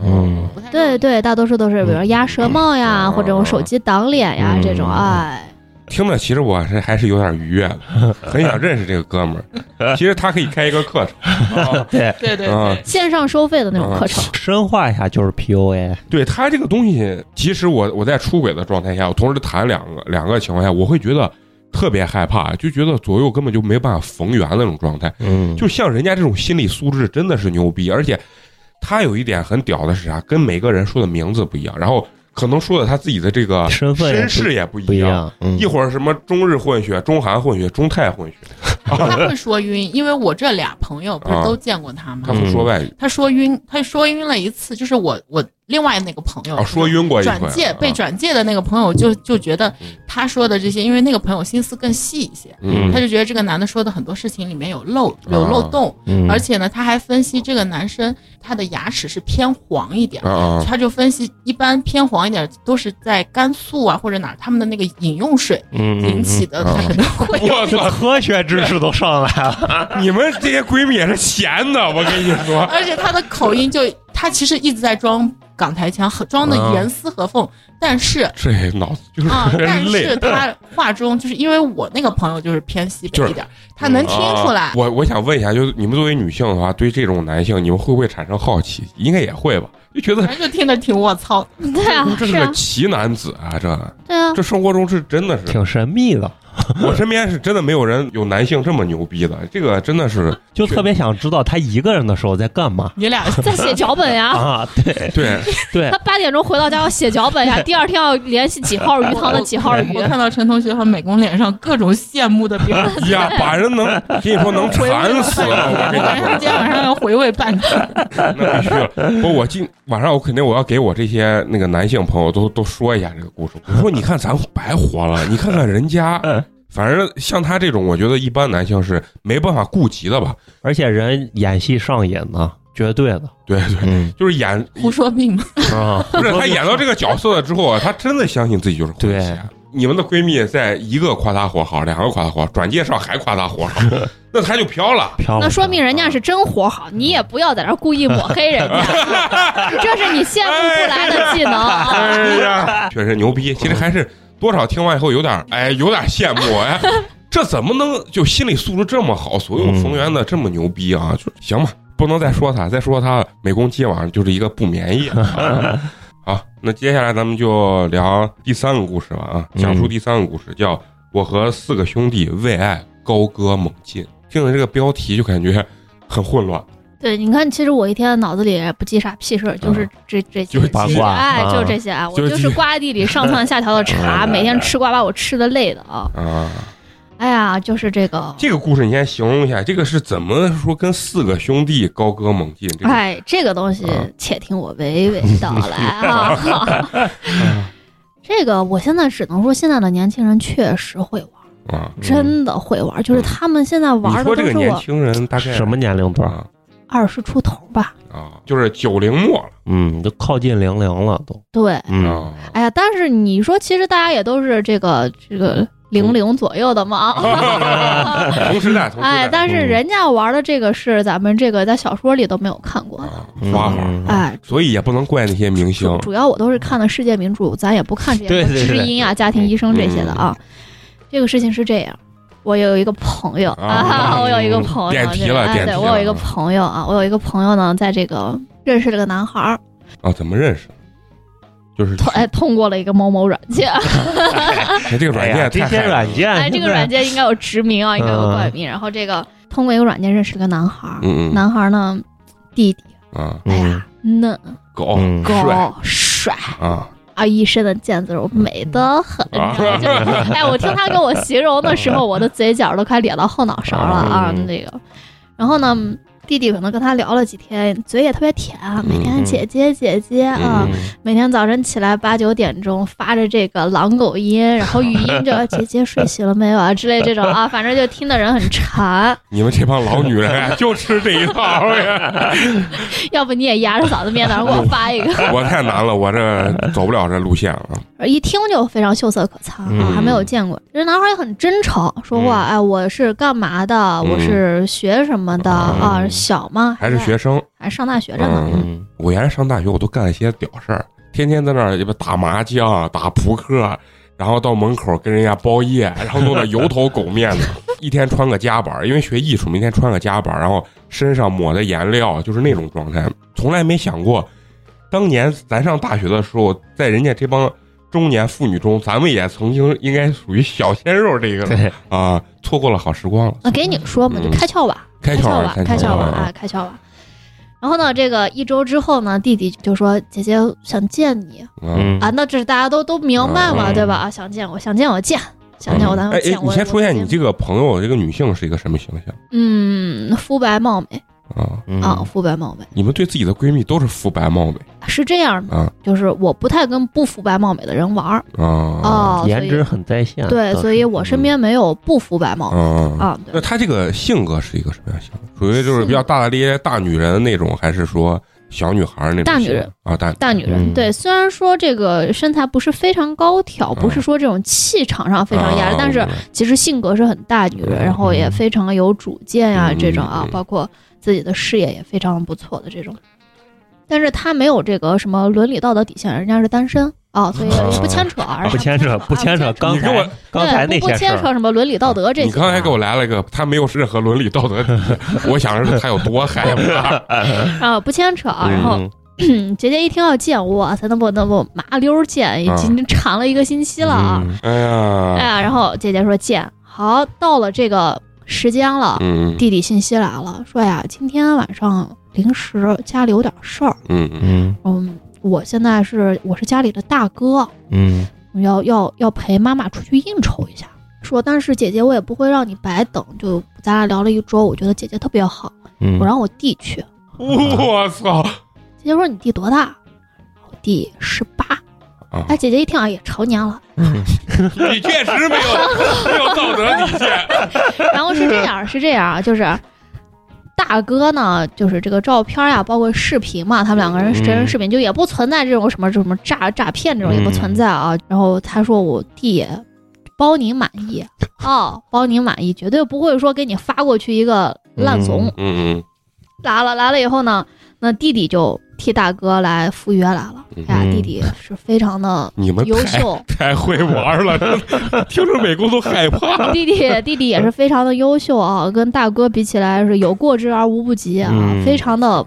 嗯，不太对。对，大多数都是比如鸭舌帽呀，嗯。或者用手机挡脸呀嗯。这种，哎，听着其实我是还是有点愉悦的，很想认识这个哥们儿。其实他可以开一个课程，啊对，对对线上收费的那种课程。深化一下就是 PUA。对他这个东西，即使我我在出轨的状态下，我同时谈两个两个情况下，我会觉得特别害怕，就觉得左右根本就没办法逢源那种状态。嗯，就像人家这种心理素质真的是牛逼，而且他有一点很屌的是啥？跟每个人说的名字不一样，然后可能说的他自己的这个身份身世也不不一样。嗯一会儿什么中日混血、中韩混血、中泰混血，他会说晕，因为我这俩朋友不是啊都见过他吗他？会说外语。他说晕，他说晕了一次，就是我我另外那个朋友哦，说晕过一回，转介啊。被转介的那个朋友就就觉得嗯他说的这些，因为那个朋友心思更细一些，嗯。他就觉得这个男的说的很多事情里面有漏有漏洞，嗯。而且呢，他还分析这个男生他的牙齿是偏黄一点。他就分析，一般偏黄一点都是在甘肃啊或者哪儿，他们的那个饮用水嗯引起的，嗯他可能会有 我操！科学知识都上来了，你们这些闺蜜也是闲的，我跟你说。而且他的口音就，他其实一直在装港台腔，很装的啊严丝合缝，但是这脑子就是啊，但是。他话中就是因为我那个朋友就是偏西北一点，他能听出来啊。我我想问一下，就是你们作为女性的话，对这种男性，你们会不会产生好奇？应该也会吧，就觉得反正就听着挺我操，对啊，这是个奇男子啊！这对啊，这生活中是真的是，挺神秘的，我身边是真的没有人有男性这么牛逼的，这个真的是 就特别想知道他一个人的时候在干嘛你俩在写脚本呀。啊？对对对他，八点钟回到家要写脚本呀，第二天要联系几号鱼塘的几号鱼我。看到陈同学和美工脸上各种羡慕的表情。呀，把人能跟你说能馋死了，我跟你说。今天晚上要回味半天。那必须了。不，我今晚上我肯定我要给我这些那个男性朋友都都说一下这个故事。我说你看咱白活了，你看看人家嗯，反正像他这种，我觉得一般男性是没办法顾及的吧？而且人演戏上瘾呢，绝对的，对对，嗯就是演胡说病嘛，啊，不是他演到这个角色了之后啊，他真的相信自己就是混对血。你们的闺蜜在一个夸他活好，两个夸他活好，转介绍还夸他活好，那他就飘了。漂亮，那说明人家是真活好，你也不要在这儿故意抹黑人家，这是你羡慕不来的技能啊！哎呀，确实牛逼。其实还是多少听完以后有点哎，有点羡慕 哎。这怎么能就心理素质这么好，所有逢源的这么牛逼啊？就行吧，不能再说他，再说他美工今晚就是一个不免疫。啊 好，那接下来咱们就聊第三个故事了啊，讲述第三个故事，叫《我和四个兄弟为爱高歌猛进》。听着这个标题就感觉很混乱，对，你看，其实我一天脑子里也不记啥屁事儿，就是这这些就是八卦哎，啊就这些啊，我就就是瓜地里上蹿下跳的 茶，每天吃瓜把我吃的累的啊！啊。哎呀，就是这个，这个故事你先形容一下，这个是怎么说跟四个兄弟高歌猛进？这个哎，这个东西啊，且听我娓娓道来啊。这个，我现在只能说，现在的年轻人确实会玩，啊，真的会玩，就是他们现在玩的说这个年都是我轻人大概什么年龄段？啊二十出头吧。啊，就是九零末了嗯，都靠近零零了都，对，嗯，啊。哎呀，但是你说，其实大家也都是这个这个零零左右的嘛。同时代，同时代，哎，但是人家玩的这个是咱们这个在小说里都没有看过的。啊，花花，嗯哎，所以也不能怪那些明星主主要我都是看的世界名著，咱也不看这些什么对对对知音啊、家庭医生这些的啊。这个事情是这样，我有一个朋友啊啊，我有一个朋友，点题了点题了我有一个朋友啊，我有一个朋友呢，在这个认识了个男孩儿，啊，怎么认识？的？就是通哎通过了一个某某软件，哎这个软哎这些件太害人软件，哎，这个软件件应该有实名啊，应该有冠名。然后这个通过一个软件认识了个男孩儿，嗯嗯。男孩儿呢弟弟，啊，哎呀嫩。狗嗯。帅。高帅。啊啊，一身的腱子肉，美得很。啊就是哎，我听他跟我形容的时候，我的嘴角都快咧到后脑勺了啊，嗯那个。然后呢，弟弟可能跟他聊了几天，嘴也特别甜啊，每嗯天姐姐姐姐啊，嗯每天早晨起来八九点钟发着这个狼狗音，然后语音着 姐姐睡醒了没有啊之类这种啊，反正就听的人很馋。你们这帮老女人啊就吃这一套呀！要不你也压着嗓子面，等会儿给我发一个。我太难了，我这走不了这路线了。一听就非常秀色可餐啊，嗯还没有见过。这男孩也很真诚，说话，嗯哎，我是干嘛的？我是学什么的嗯啊？小吗？还是学生，还上大学着呢。嗯嗯我原来上大学，我都干了一些屌事儿，天天在那儿鸡巴打麻将、打扑克，然后到门口跟人家包夜，然后弄得油头狗面的，一天穿个夹板，因为学艺术，明天穿个夹板，然后身上抹的颜料，就是那种状态。从来没想过，当年咱上大学的时候，在人家这帮中年妇女中，咱们也曾经应该属于小鲜肉这个对，啊，错过了好时光了。啊，给你说嘛，就嗯开窍吧，开窍吧，开开窍吧窍吧，哎，开窍吧。然后呢，这个一周之后呢，弟弟就说：“姐姐想见你啊！”那这是大家都都明白嘛，嗯对吧？啊，想见我，想见我见，想见我咱哎哎就见。，我你先说一下你，这个朋友，这个女性是一个什么形象？嗯，肤白貌美，啊，嗯。啊，肤白貌美你们对自己的闺蜜都是肤白貌美是这样的，啊。就是我不太跟不肤白貌美的人玩儿。啊。哦，所以颜值很在线。对，所以我身边没有不肤白貌美啊！啊，那她这个性格是一个什么样性格？属于就是比较大大咧咧大女人那种，还是说小女孩儿那种？大女人。啊，大大女人，嗯。对，虽然说这个身材不是非常高挑，不是说这种气场上非常压啊，但是其实性格是很大女人，嗯。然后也非常有主见呀、嗯这种啊嗯，包括自己的事业也非常不错的这种。但是他没有这个什么伦理道德底线，人家是单身啊，所以不牵扯啊，不牵扯，不牵扯刚你给我才刚才那对，不。牵扯什么伦理道德这些啊。你刚才给我来了一个，他没有任何伦理道德底线，我想着他有多害怕。啊，不牵扯啊，然后嗯 姐姐一听要见我，哇塞，那不那不麻溜儿见，已经馋了一个星期了啊！嗯哎哎，呀，然后姐姐说见，好，到了这个时间了，嗯。弟弟信息来了，说呀，今天晚上临时家里有点事儿，嗯嗯。嗯。嗯，我现在是我是家里的大哥，嗯。要要要陪妈妈出去应酬一下。说，但是姐姐我也不会让你白等，就咱俩聊了一桌，我觉得姐姐特别好，嗯。我让我弟去。我操。姐姐说你弟多大？我弟十八。啊！哎，姐姐一听哎呀成年了。你确实没有没有道德底线。然后是这样，是这样啊，就是大哥呢，就是这个照片呀，包括视频嘛，他们两个人真人视频就也不存在这种什么什么诈诈骗这种也不存在啊。然后他说我弟包您满意 哦，包您满意，绝对不会说给你发过去一个烂怂。嗯嗯来了来了以后呢，那弟弟就替大哥来赴约来了。哎呀，嗯弟弟是非常的你们优秀。太会玩了，听着美工都害怕。弟弟弟弟也是非常的优秀啊，跟大哥比起来是有过之而无不及啊，嗯非常的，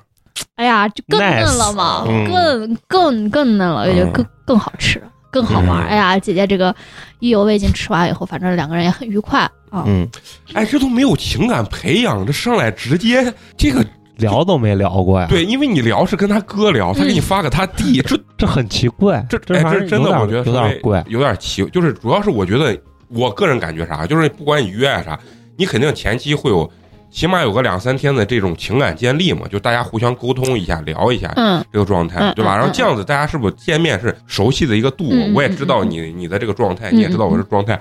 哎呀，就更嫩了嘛更更更嫩了，也就嗯更更好吃，更好玩。嗯哎呀，姐姐这个意犹未尽，吃完以后，反正两个人也很愉快啊。嗯，哎，这都没有情感培养，这上来直接这个聊都没聊过呀。，对，因为你聊是跟他哥聊，他给你发个他弟，这这很奇怪，这哎这这真的我觉得有点怪。有点奇，就是主要是我觉得我个人感觉啥，就是不管你约啊啥，你肯定前期会有。起码有个两三天的这种情感建立嘛，就大家互相沟通一下，聊一下嗯这个状态，嗯对吧？嗯然后这样子，大家是不是见面是熟悉的一个度？嗯我也知道你你的这个状态，你也知道我这状态。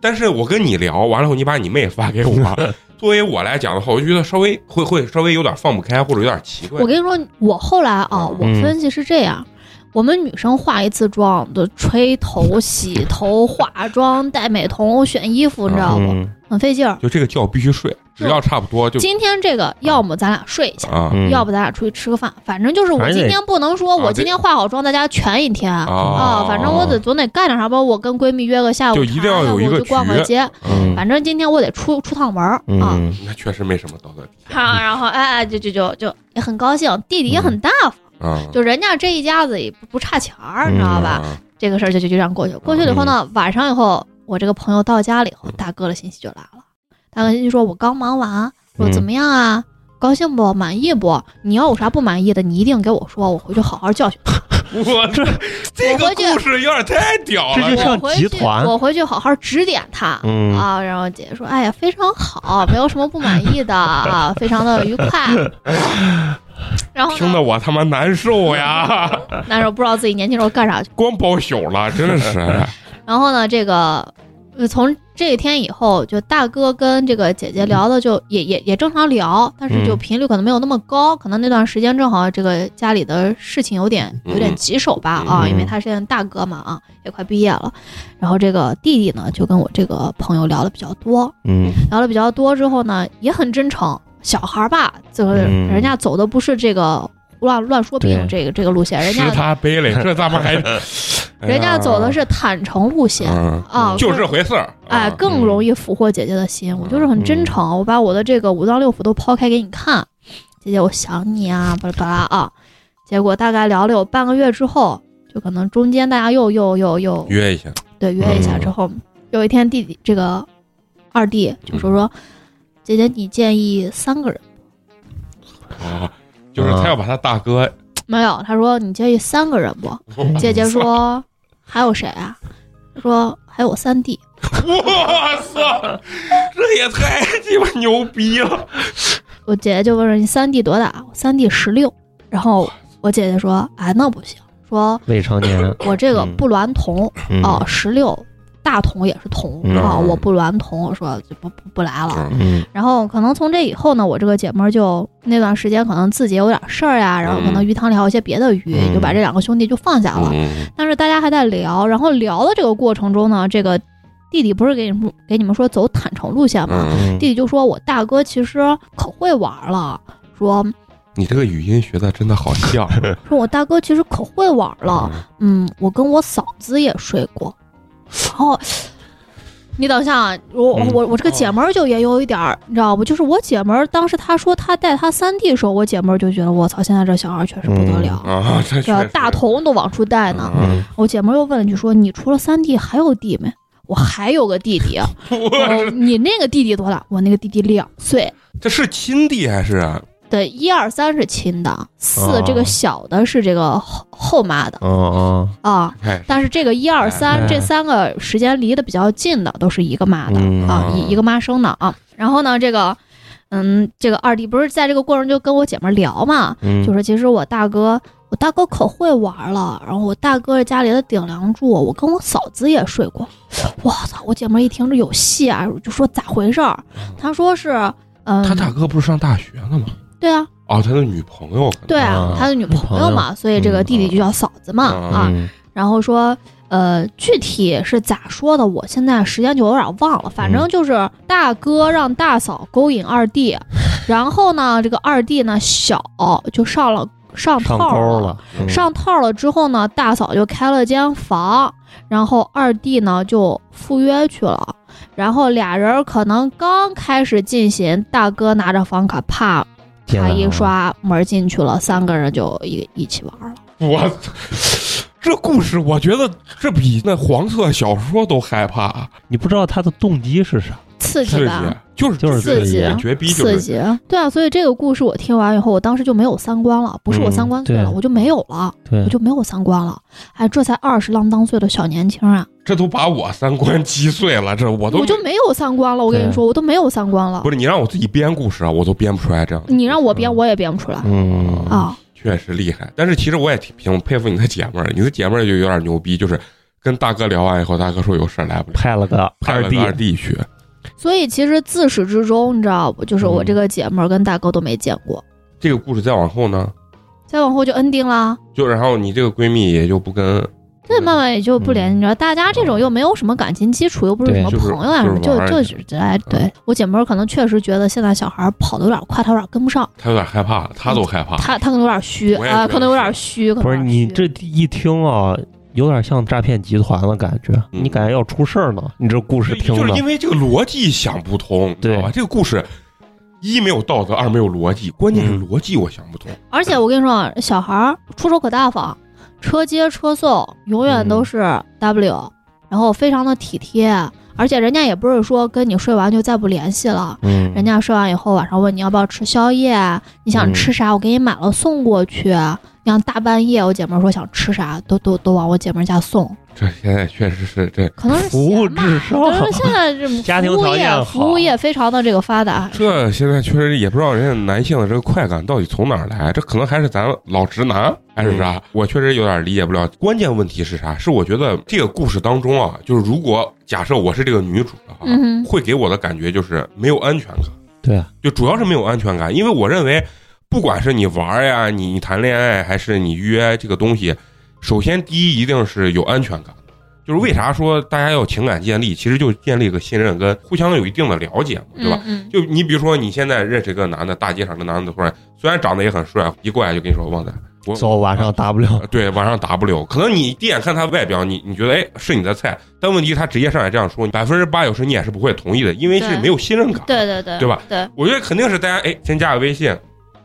但是我跟你聊完了后，你把你妹发给我，作为我来讲的话，我就觉得稍微会会稍微有点放不开，或者有点奇怪我。跟你说，我后来啊，我嗯分析是这样。我们女生化一次妆都吹头、洗头、化妆、戴美瞳、选衣服，你知道不？嗯。很费劲儿。就这个觉必须睡，只要差不多就今天这个，要么咱俩睡一下，啊。嗯，要不咱俩出去吃个饭，反正就是我今天不能说啊我今天化好妆在家全一天啊。啊，反正我得总得干点啥吧。我跟闺蜜约个下午茶，就一定要有一个我去逛个局。街，嗯。反正今天我得出出趟门儿啊。嗯那确实没什么道德底线。啊，然后哎哎，就就就就也很高兴，弟弟也很大方，啊，就人家这一家子也不不差钱儿，你知道吧？啊这个事儿就就就这样过去了。过去了以后呢，晚上以后，我这个朋友到家了以后，大哥的信息就来了。大哥信息说：“我刚忙完，说嗯怎么样啊？高兴不？满意不？你要有啥不满意的，你一定给我说，我回去好好教训他。我这这个故事有点太屌了这就像我回去，集团我回去好好指点他。嗯啊，然后姐姐说：“哎呀，非常好，没有什么不满意的啊，非常的愉快。”然后听得，我他妈难受呀，难受不知道自己年轻时候干啥去。光包宿了，真的是。然后呢，这个呃从这一天以后，就大哥跟这个姐姐聊的就也也也正常聊，但是就嗯频率可能没有那么高，可能那段时间正好这个家里的事情有点有点嗯棘手吧啊，嗯因为他是大哥嘛啊，也快毕业了。然后这个弟弟呢，就跟我这个朋友聊的比较多，嗯聊的比较多之后呢，也很真诚。小孩儿吧，就是嗯。人家走的不是这个胡乱乱说病这个这个路线，人是家他背嘞，这咱们还，人家走的是坦诚路线嗯。啊，就这回事儿。哎，啊更容易俘获姐姐的心。我就是很真诚，我把我的这个五脏六腑都抛开给你看，姐姐，我想你啊，巴拉巴拉啊。结果大概聊了有半个月之后，就可能中间大家又又又又约一下，对约一下之后，有一天弟弟这个二弟就说说，姐姐你建议三个人啊，就是他要把他大哥，没有？他说你建议三个人不？姐姐说还有谁啊？他说还有我三弟。我操，这也太鸡巴牛逼了！我姐姐就问说你三弟多大？我三弟十六。然后我姐姐说，哎，那不行，说未成年我这个嗯不娈童嗯啊，十六大同也是同嗯啊，我不娈同，我说就不不不来了。然后可能从这以后呢，我这个姐妹儿就那段时间可能自己有点事儿呀，然后可能鱼塘里还有一些别的鱼，嗯就把这两个兄弟就放下了。嗯但是大家还在聊，然后聊的这个过程中呢，这个弟弟不是给你们给你们说走坦诚路线吗？弟弟就说我大哥其实可会玩了，说你这个语音学的真的好像。说我大哥其实可会玩了，嗯，我跟我嫂子也睡过，然后。你等一下啊，我嗯我我这个姐们儿就也有一点儿，你知道不？就是我姐们儿当时她说她带她三弟的时候，我姐们儿就觉得我操，现在这小孩确实不得了，啊，这对吧实大童都往出带呢。嗯我姐们儿又问了句说：“你除了三弟还有弟没？”我还有个弟弟，我你那个弟弟多大？我那个弟弟两岁。这是亲弟还是？对，一二三是亲的，四、哦这个小的是这个后后妈的嗯啊。哎，但是这个一二三哎这三个时间离得比较近的，都是一个妈的、嗯啊，一一个妈生的啊。然后呢，这个嗯，这个二弟不是在这个过程就跟我姐们儿聊嘛，嗯，就说其实我大哥，我大哥可会玩了，然后我大哥是家里的顶梁柱，我跟我嫂子也睡过。我操！我姐们儿一听这有戏啊，就说咋回事儿？她说是，嗯，他大哥不是上大学了吗？对啊，哦，他的女朋友。对啊啊，他的女朋友嘛，所以这个弟弟就叫嫂子嘛嗯啊。嗯然后说，呃，具体是咋说的，我现在时间就有点忘了。反正就是大哥让大嫂勾引二弟，然后呢，这个二弟呢小就上了上上套钩了，嗯上套了之后呢，大嫂就开了间房，然后二弟呢就赴约去了。然后俩人可能刚开始进行，大哥拿着房卡，啪，他一刷门进去了，三个人就一一起玩了。我这故事，我觉得这比那黄色小说都害怕，你不知道他的动机是啥？刺激刺激吧，就是就是刺激这绝逼刺激，对啊，所以这个故事我听完以后，我当时就没有三观了，不是我嗯三观碎了，对我就没有了，对我，就没有三观了。哎，这才二十郎当岁的小年轻啊，这都把我三观击碎了，这我都我就没有三观了。我跟你说，我都没有三观了不。是你让我自己编故事啊，我都编不出来这样，你让我编，我也编不出来嗯啊。确实厉害。但是其实我也挺挺佩服你的姐妹儿，你的姐妹儿就有点牛逼，就是跟大哥聊完以后，大哥说有事儿来不了，派了个二弟派了个，二弟去，所以其实自始至终，你知道不？就是我嗯这个姐们儿跟大哥都没见过。这个故事再往后呢，再往后就 ending 啦，就然后你这个闺蜜也就不跟，这慢慢也就不联系。你知道，大家这种又没有什么感情基础，又不是什么朋友啊什么，就就就是哎，对我姐们儿可能确实觉得现在小孩儿跑的有点快，她有点跟不上，她有点害怕，她都害怕。她她可能有点虚啊，可能有点虚，不是你这一听啊，有点像诈骗集团的感觉，嗯你感觉要出事儿呢。你这故事听的就是因，为这个逻辑想不通，你知道吧？这个故事一没有道德，二没有逻辑，关键是逻辑我想不通。而且我跟你说，小孩儿出手可大方，车接车送，永远都是 W，、然后非常的体贴，而且人家也不是说跟你睡完就再不联系了。嗯，人家睡完以后，晚上问你要不要吃宵夜，你想吃啥，我给你买了送过去。你像大半夜，我姐妹说想吃啥，都都都往我姐妹家送，这现在确实是这可能是服务至上就是现在这 家庭服务业，条件好服务业非常的这个发达。这现在确实也不知道人家男性的这个快感到底从哪儿来，这可能还是咱老直男还是啥？我确实有点理解不了。关键问题是啥？是我觉得这个故事当中啊，就是如果假设我是这个女主的话，嗯，会给我的感觉就是没有安全感。对啊，就主要是没有安全感，因为我认为，不管是你玩呀，你谈恋爱，还是你约这个东西，首先第一一定是有安全感。就是为啥说大家要情感建立，其实就建立个信任跟互相有一定的了解嘛，对吧？嗯？就你比如说你现在认识一个男的，大街上的男的突然虽然长得也很帅，一过来就跟你说旺仔，我走晚上打不了，呃 对，晚上打不了。可能你第一眼看他外表，你你觉得哎是你的菜，但问题他直接上来这样说，百分之八九十你也是不会同意的，因为是对没有信任感。嗯，对对对，对吧？对，我觉得肯定是大家哎先加个微信，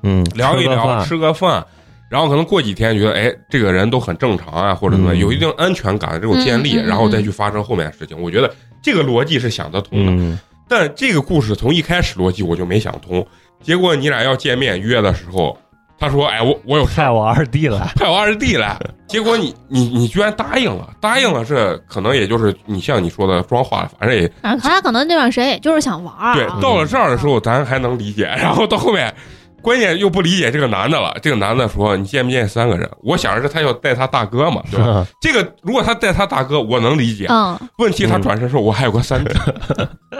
嗯，聊一聊，吃个饭然后可能过几天觉得哎，这个人都很正常啊，或者什么有一定安全感的这种建立，然后再去发生后面的事情。我觉得这个逻辑是想得通的，嗯，但这个故事从一开始逻辑我就没想通。结果你俩要见面约的时候，他说：“哎，我我有派我二弟来，派我二弟来。”结果你你你居然答应了，答应了，这可能也就是你像你说的装话了，反正也他可能那段时间也就是想玩儿对啊，。到了这儿的时候，咱还能理解，然后到后面。关键又不理解这个男的了。这个男的说：“你见没见三个人？”我想着是他要带他大哥嘛，对吧？这个如果他带他大哥，我能理解。嗯，问题他转身说：“我还有个三弟。”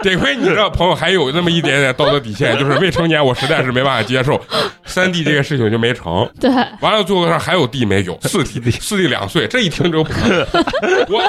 得亏你这朋友还有那么一点点道德底线，就是未成年，我实在是没办法接受三弟这个事情就没成。对，完了，最后上还有弟没有，四弟四弟两岁，这一听就不。我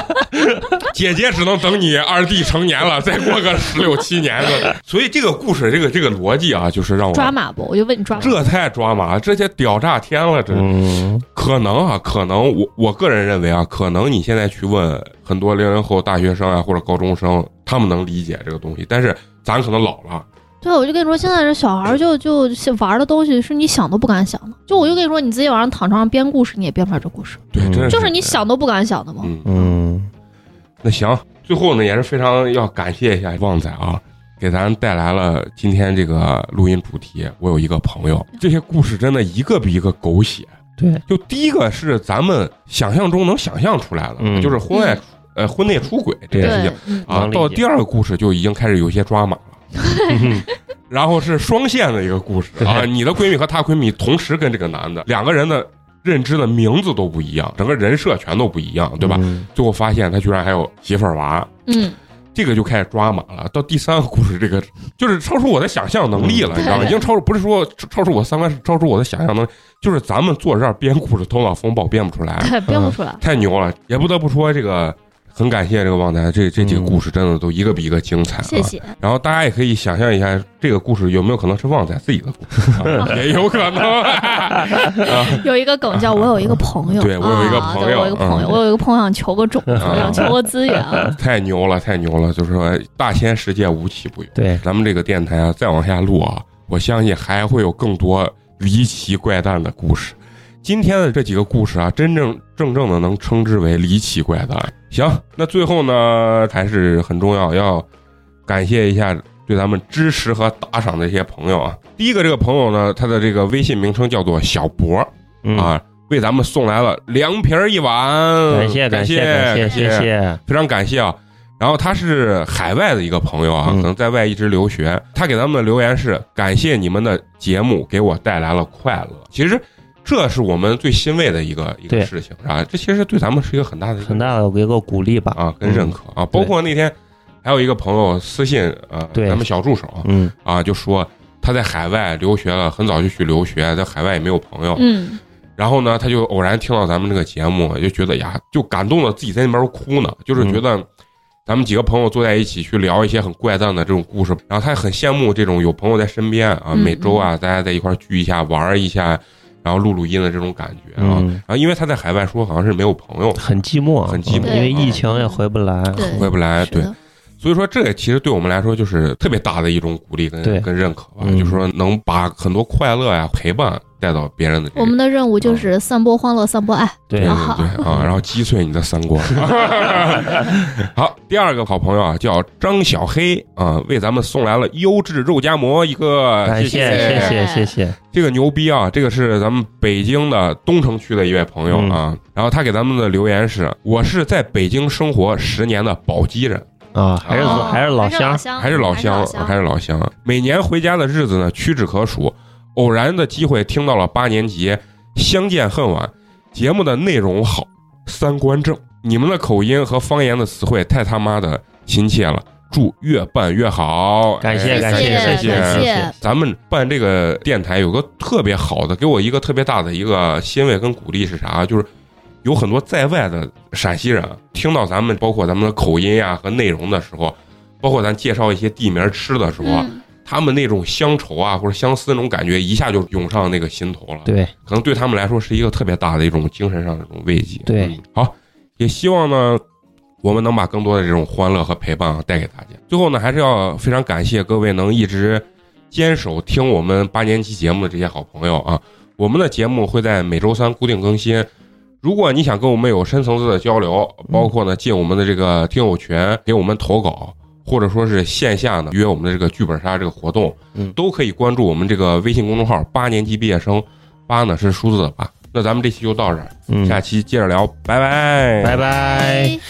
姐姐只能等你二弟成年了，再过个十六七年的。所以这个故事，这个这个逻辑啊，就是让我抓马不？我就问你抓马。这太抓马了，这些屌炸天了，这嗯，可能啊，可能我我个人认为啊，可能你现在去问很多零零后大学生啊或者高中生，他们能理解这个东西，但是咱可能老了，对，我就跟你说，现在这小孩儿就就玩的东西是你想都不敢想的。就我就跟你说，你自己晚上躺床上编故事，你也编不出来这故事，对，嗯。真是就是。你想都不敢想的嘛。嗯。嗯，那行，最后呢也是非常要感谢一下旺仔啊，给咱带来了今天这个录音主题。我有一个朋友，这些故事真的一个比一个狗血。对，就第一个是咱们想象中能想象出来的，嗯就是婚外、呃婚内出轨这件事情啊。到第二个故事就已经开始有一些抓马了。然后是双线的一个故事啊，你的闺蜜和她闺蜜同时跟这个男的两个人的认知的名字都不一样，整个人设全都不一样，对吧？嗯最后发现他居然还有媳妇儿娃，嗯，这个就开始抓马了。到第三个故事，这个就是超出我的想象能力了，嗯你知道吗？已经超出不是说超超出我三观，是超出我的想象能力。就是咱们坐这儿编故事，头脑风暴编不出来，对，编不出来。太牛了！也不得不说，这个很感谢这个旺仔，这这几个故事真的都一个比一个精彩、啊。谢谢。然后大家也可以想象一下，这个故事有没有可能是旺仔自己的故事？啊、也有可能。啊有一个梗叫“我有一个朋友 ”，对我有一个啊朋友对我有一个朋友，嗯我有一个朋友想求个种子，啊想求个资源啊。太牛了，太牛了！就是说，大千世界无奇不有。对，咱们这个电台啊，再往下录啊，我相信还会有更多离奇怪诞的故事。今天的这几个故事啊，真正正正的能称之为离奇怪诞。行，那最后呢，还是很重要，要感谢一下对咱们支持和打赏的一些朋友啊。第一个这个朋友呢，他的这个微信名称叫做小博嗯，啊，为咱们送来了凉皮儿一碗，感谢感谢感谢非常感谢啊。然后他是海外的一个朋友啊，嗯可能在外一直留学。他给咱们的留言是：感谢你们的节目给我带来了快乐。其实这是我们最欣慰的一个一个事情，是吧？这其实对咱们是一个很大的很大的一个鼓励吧，啊跟认可啊。包括那天还有一个朋友私信呃对。咱们小助手嗯，啊，就说他在海外留学了，很早就去留学，在海外也没有朋友。嗯，然后呢，他就偶然听到咱们这个节目，就觉得呀，就感动的自己在那边哭呢，就是觉得咱们几个朋友坐在一起去聊一些很怪诞的这种故事，然后他也很羡慕这种有朋友在身边啊，嗯每周啊大家在一块聚一下玩一下，然后录录音的这种感觉啊。嗯。然后因为他在海外说好像是没有朋友，很寂寞，很寂寞。嗯因为疫情也回不来，回不来，对。所以说，这也其实对我们来说就是特别大的一种鼓励跟跟认可吧，嗯。就是说能把很多快乐呀、陪伴带到别人的这个我们的任务就是散播欢乐，散播爱。对对啊对对 啊，然后击碎你的三观。好，第二个好朋友啊，叫张小黑啊，为咱们送来了优质肉夹馍一个，感谢谢谢谢谢谢，这个牛逼啊！这个是咱们北京的东城区的一位朋友啊，然后他给咱们的留言是：我是在北京生活十年的宝鸡人，啊，还是哦还是老乡，乡，还是老乡，还是老乡。每年回家的日子呢，屈指可数。偶然的机会听到了八年级，相见恨晚。节目的内容好，三观正，你们的口音和方言的词汇太他妈的亲切了。祝越办越好，哎感谢感谢感谢咱们办这个电台有个特别好的，给我一个特别大的一个欣慰跟鼓励是啥？就是有很多在外的陕西人听到咱们包括咱们的口音呀、和内容的时候，包括咱介绍一些地名吃的时候，嗯，他们那种乡愁啊或者相思那种感觉一下就涌上那个心头了。对，可能对他们来说是一个特别大的一种精神上的这种慰藉。对嗯好，也希望呢，我们能把更多的这种欢乐和陪伴啊带给大家。最后呢，还是要非常感谢各位能一直坚守听我们八年级节目的这些好朋友啊。我们的节目会在每周三固定更新。如果你想跟我们有深层次的交流，包括呢进我们的这个听友群，给我们投稿，或者说是线下呢，约我们的这个剧本杀这个活动，都可以关注我们这个微信公众号“八年级毕业生”，八呢是数字八。那咱们这期就到这，下期接着聊，拜拜，拜拜。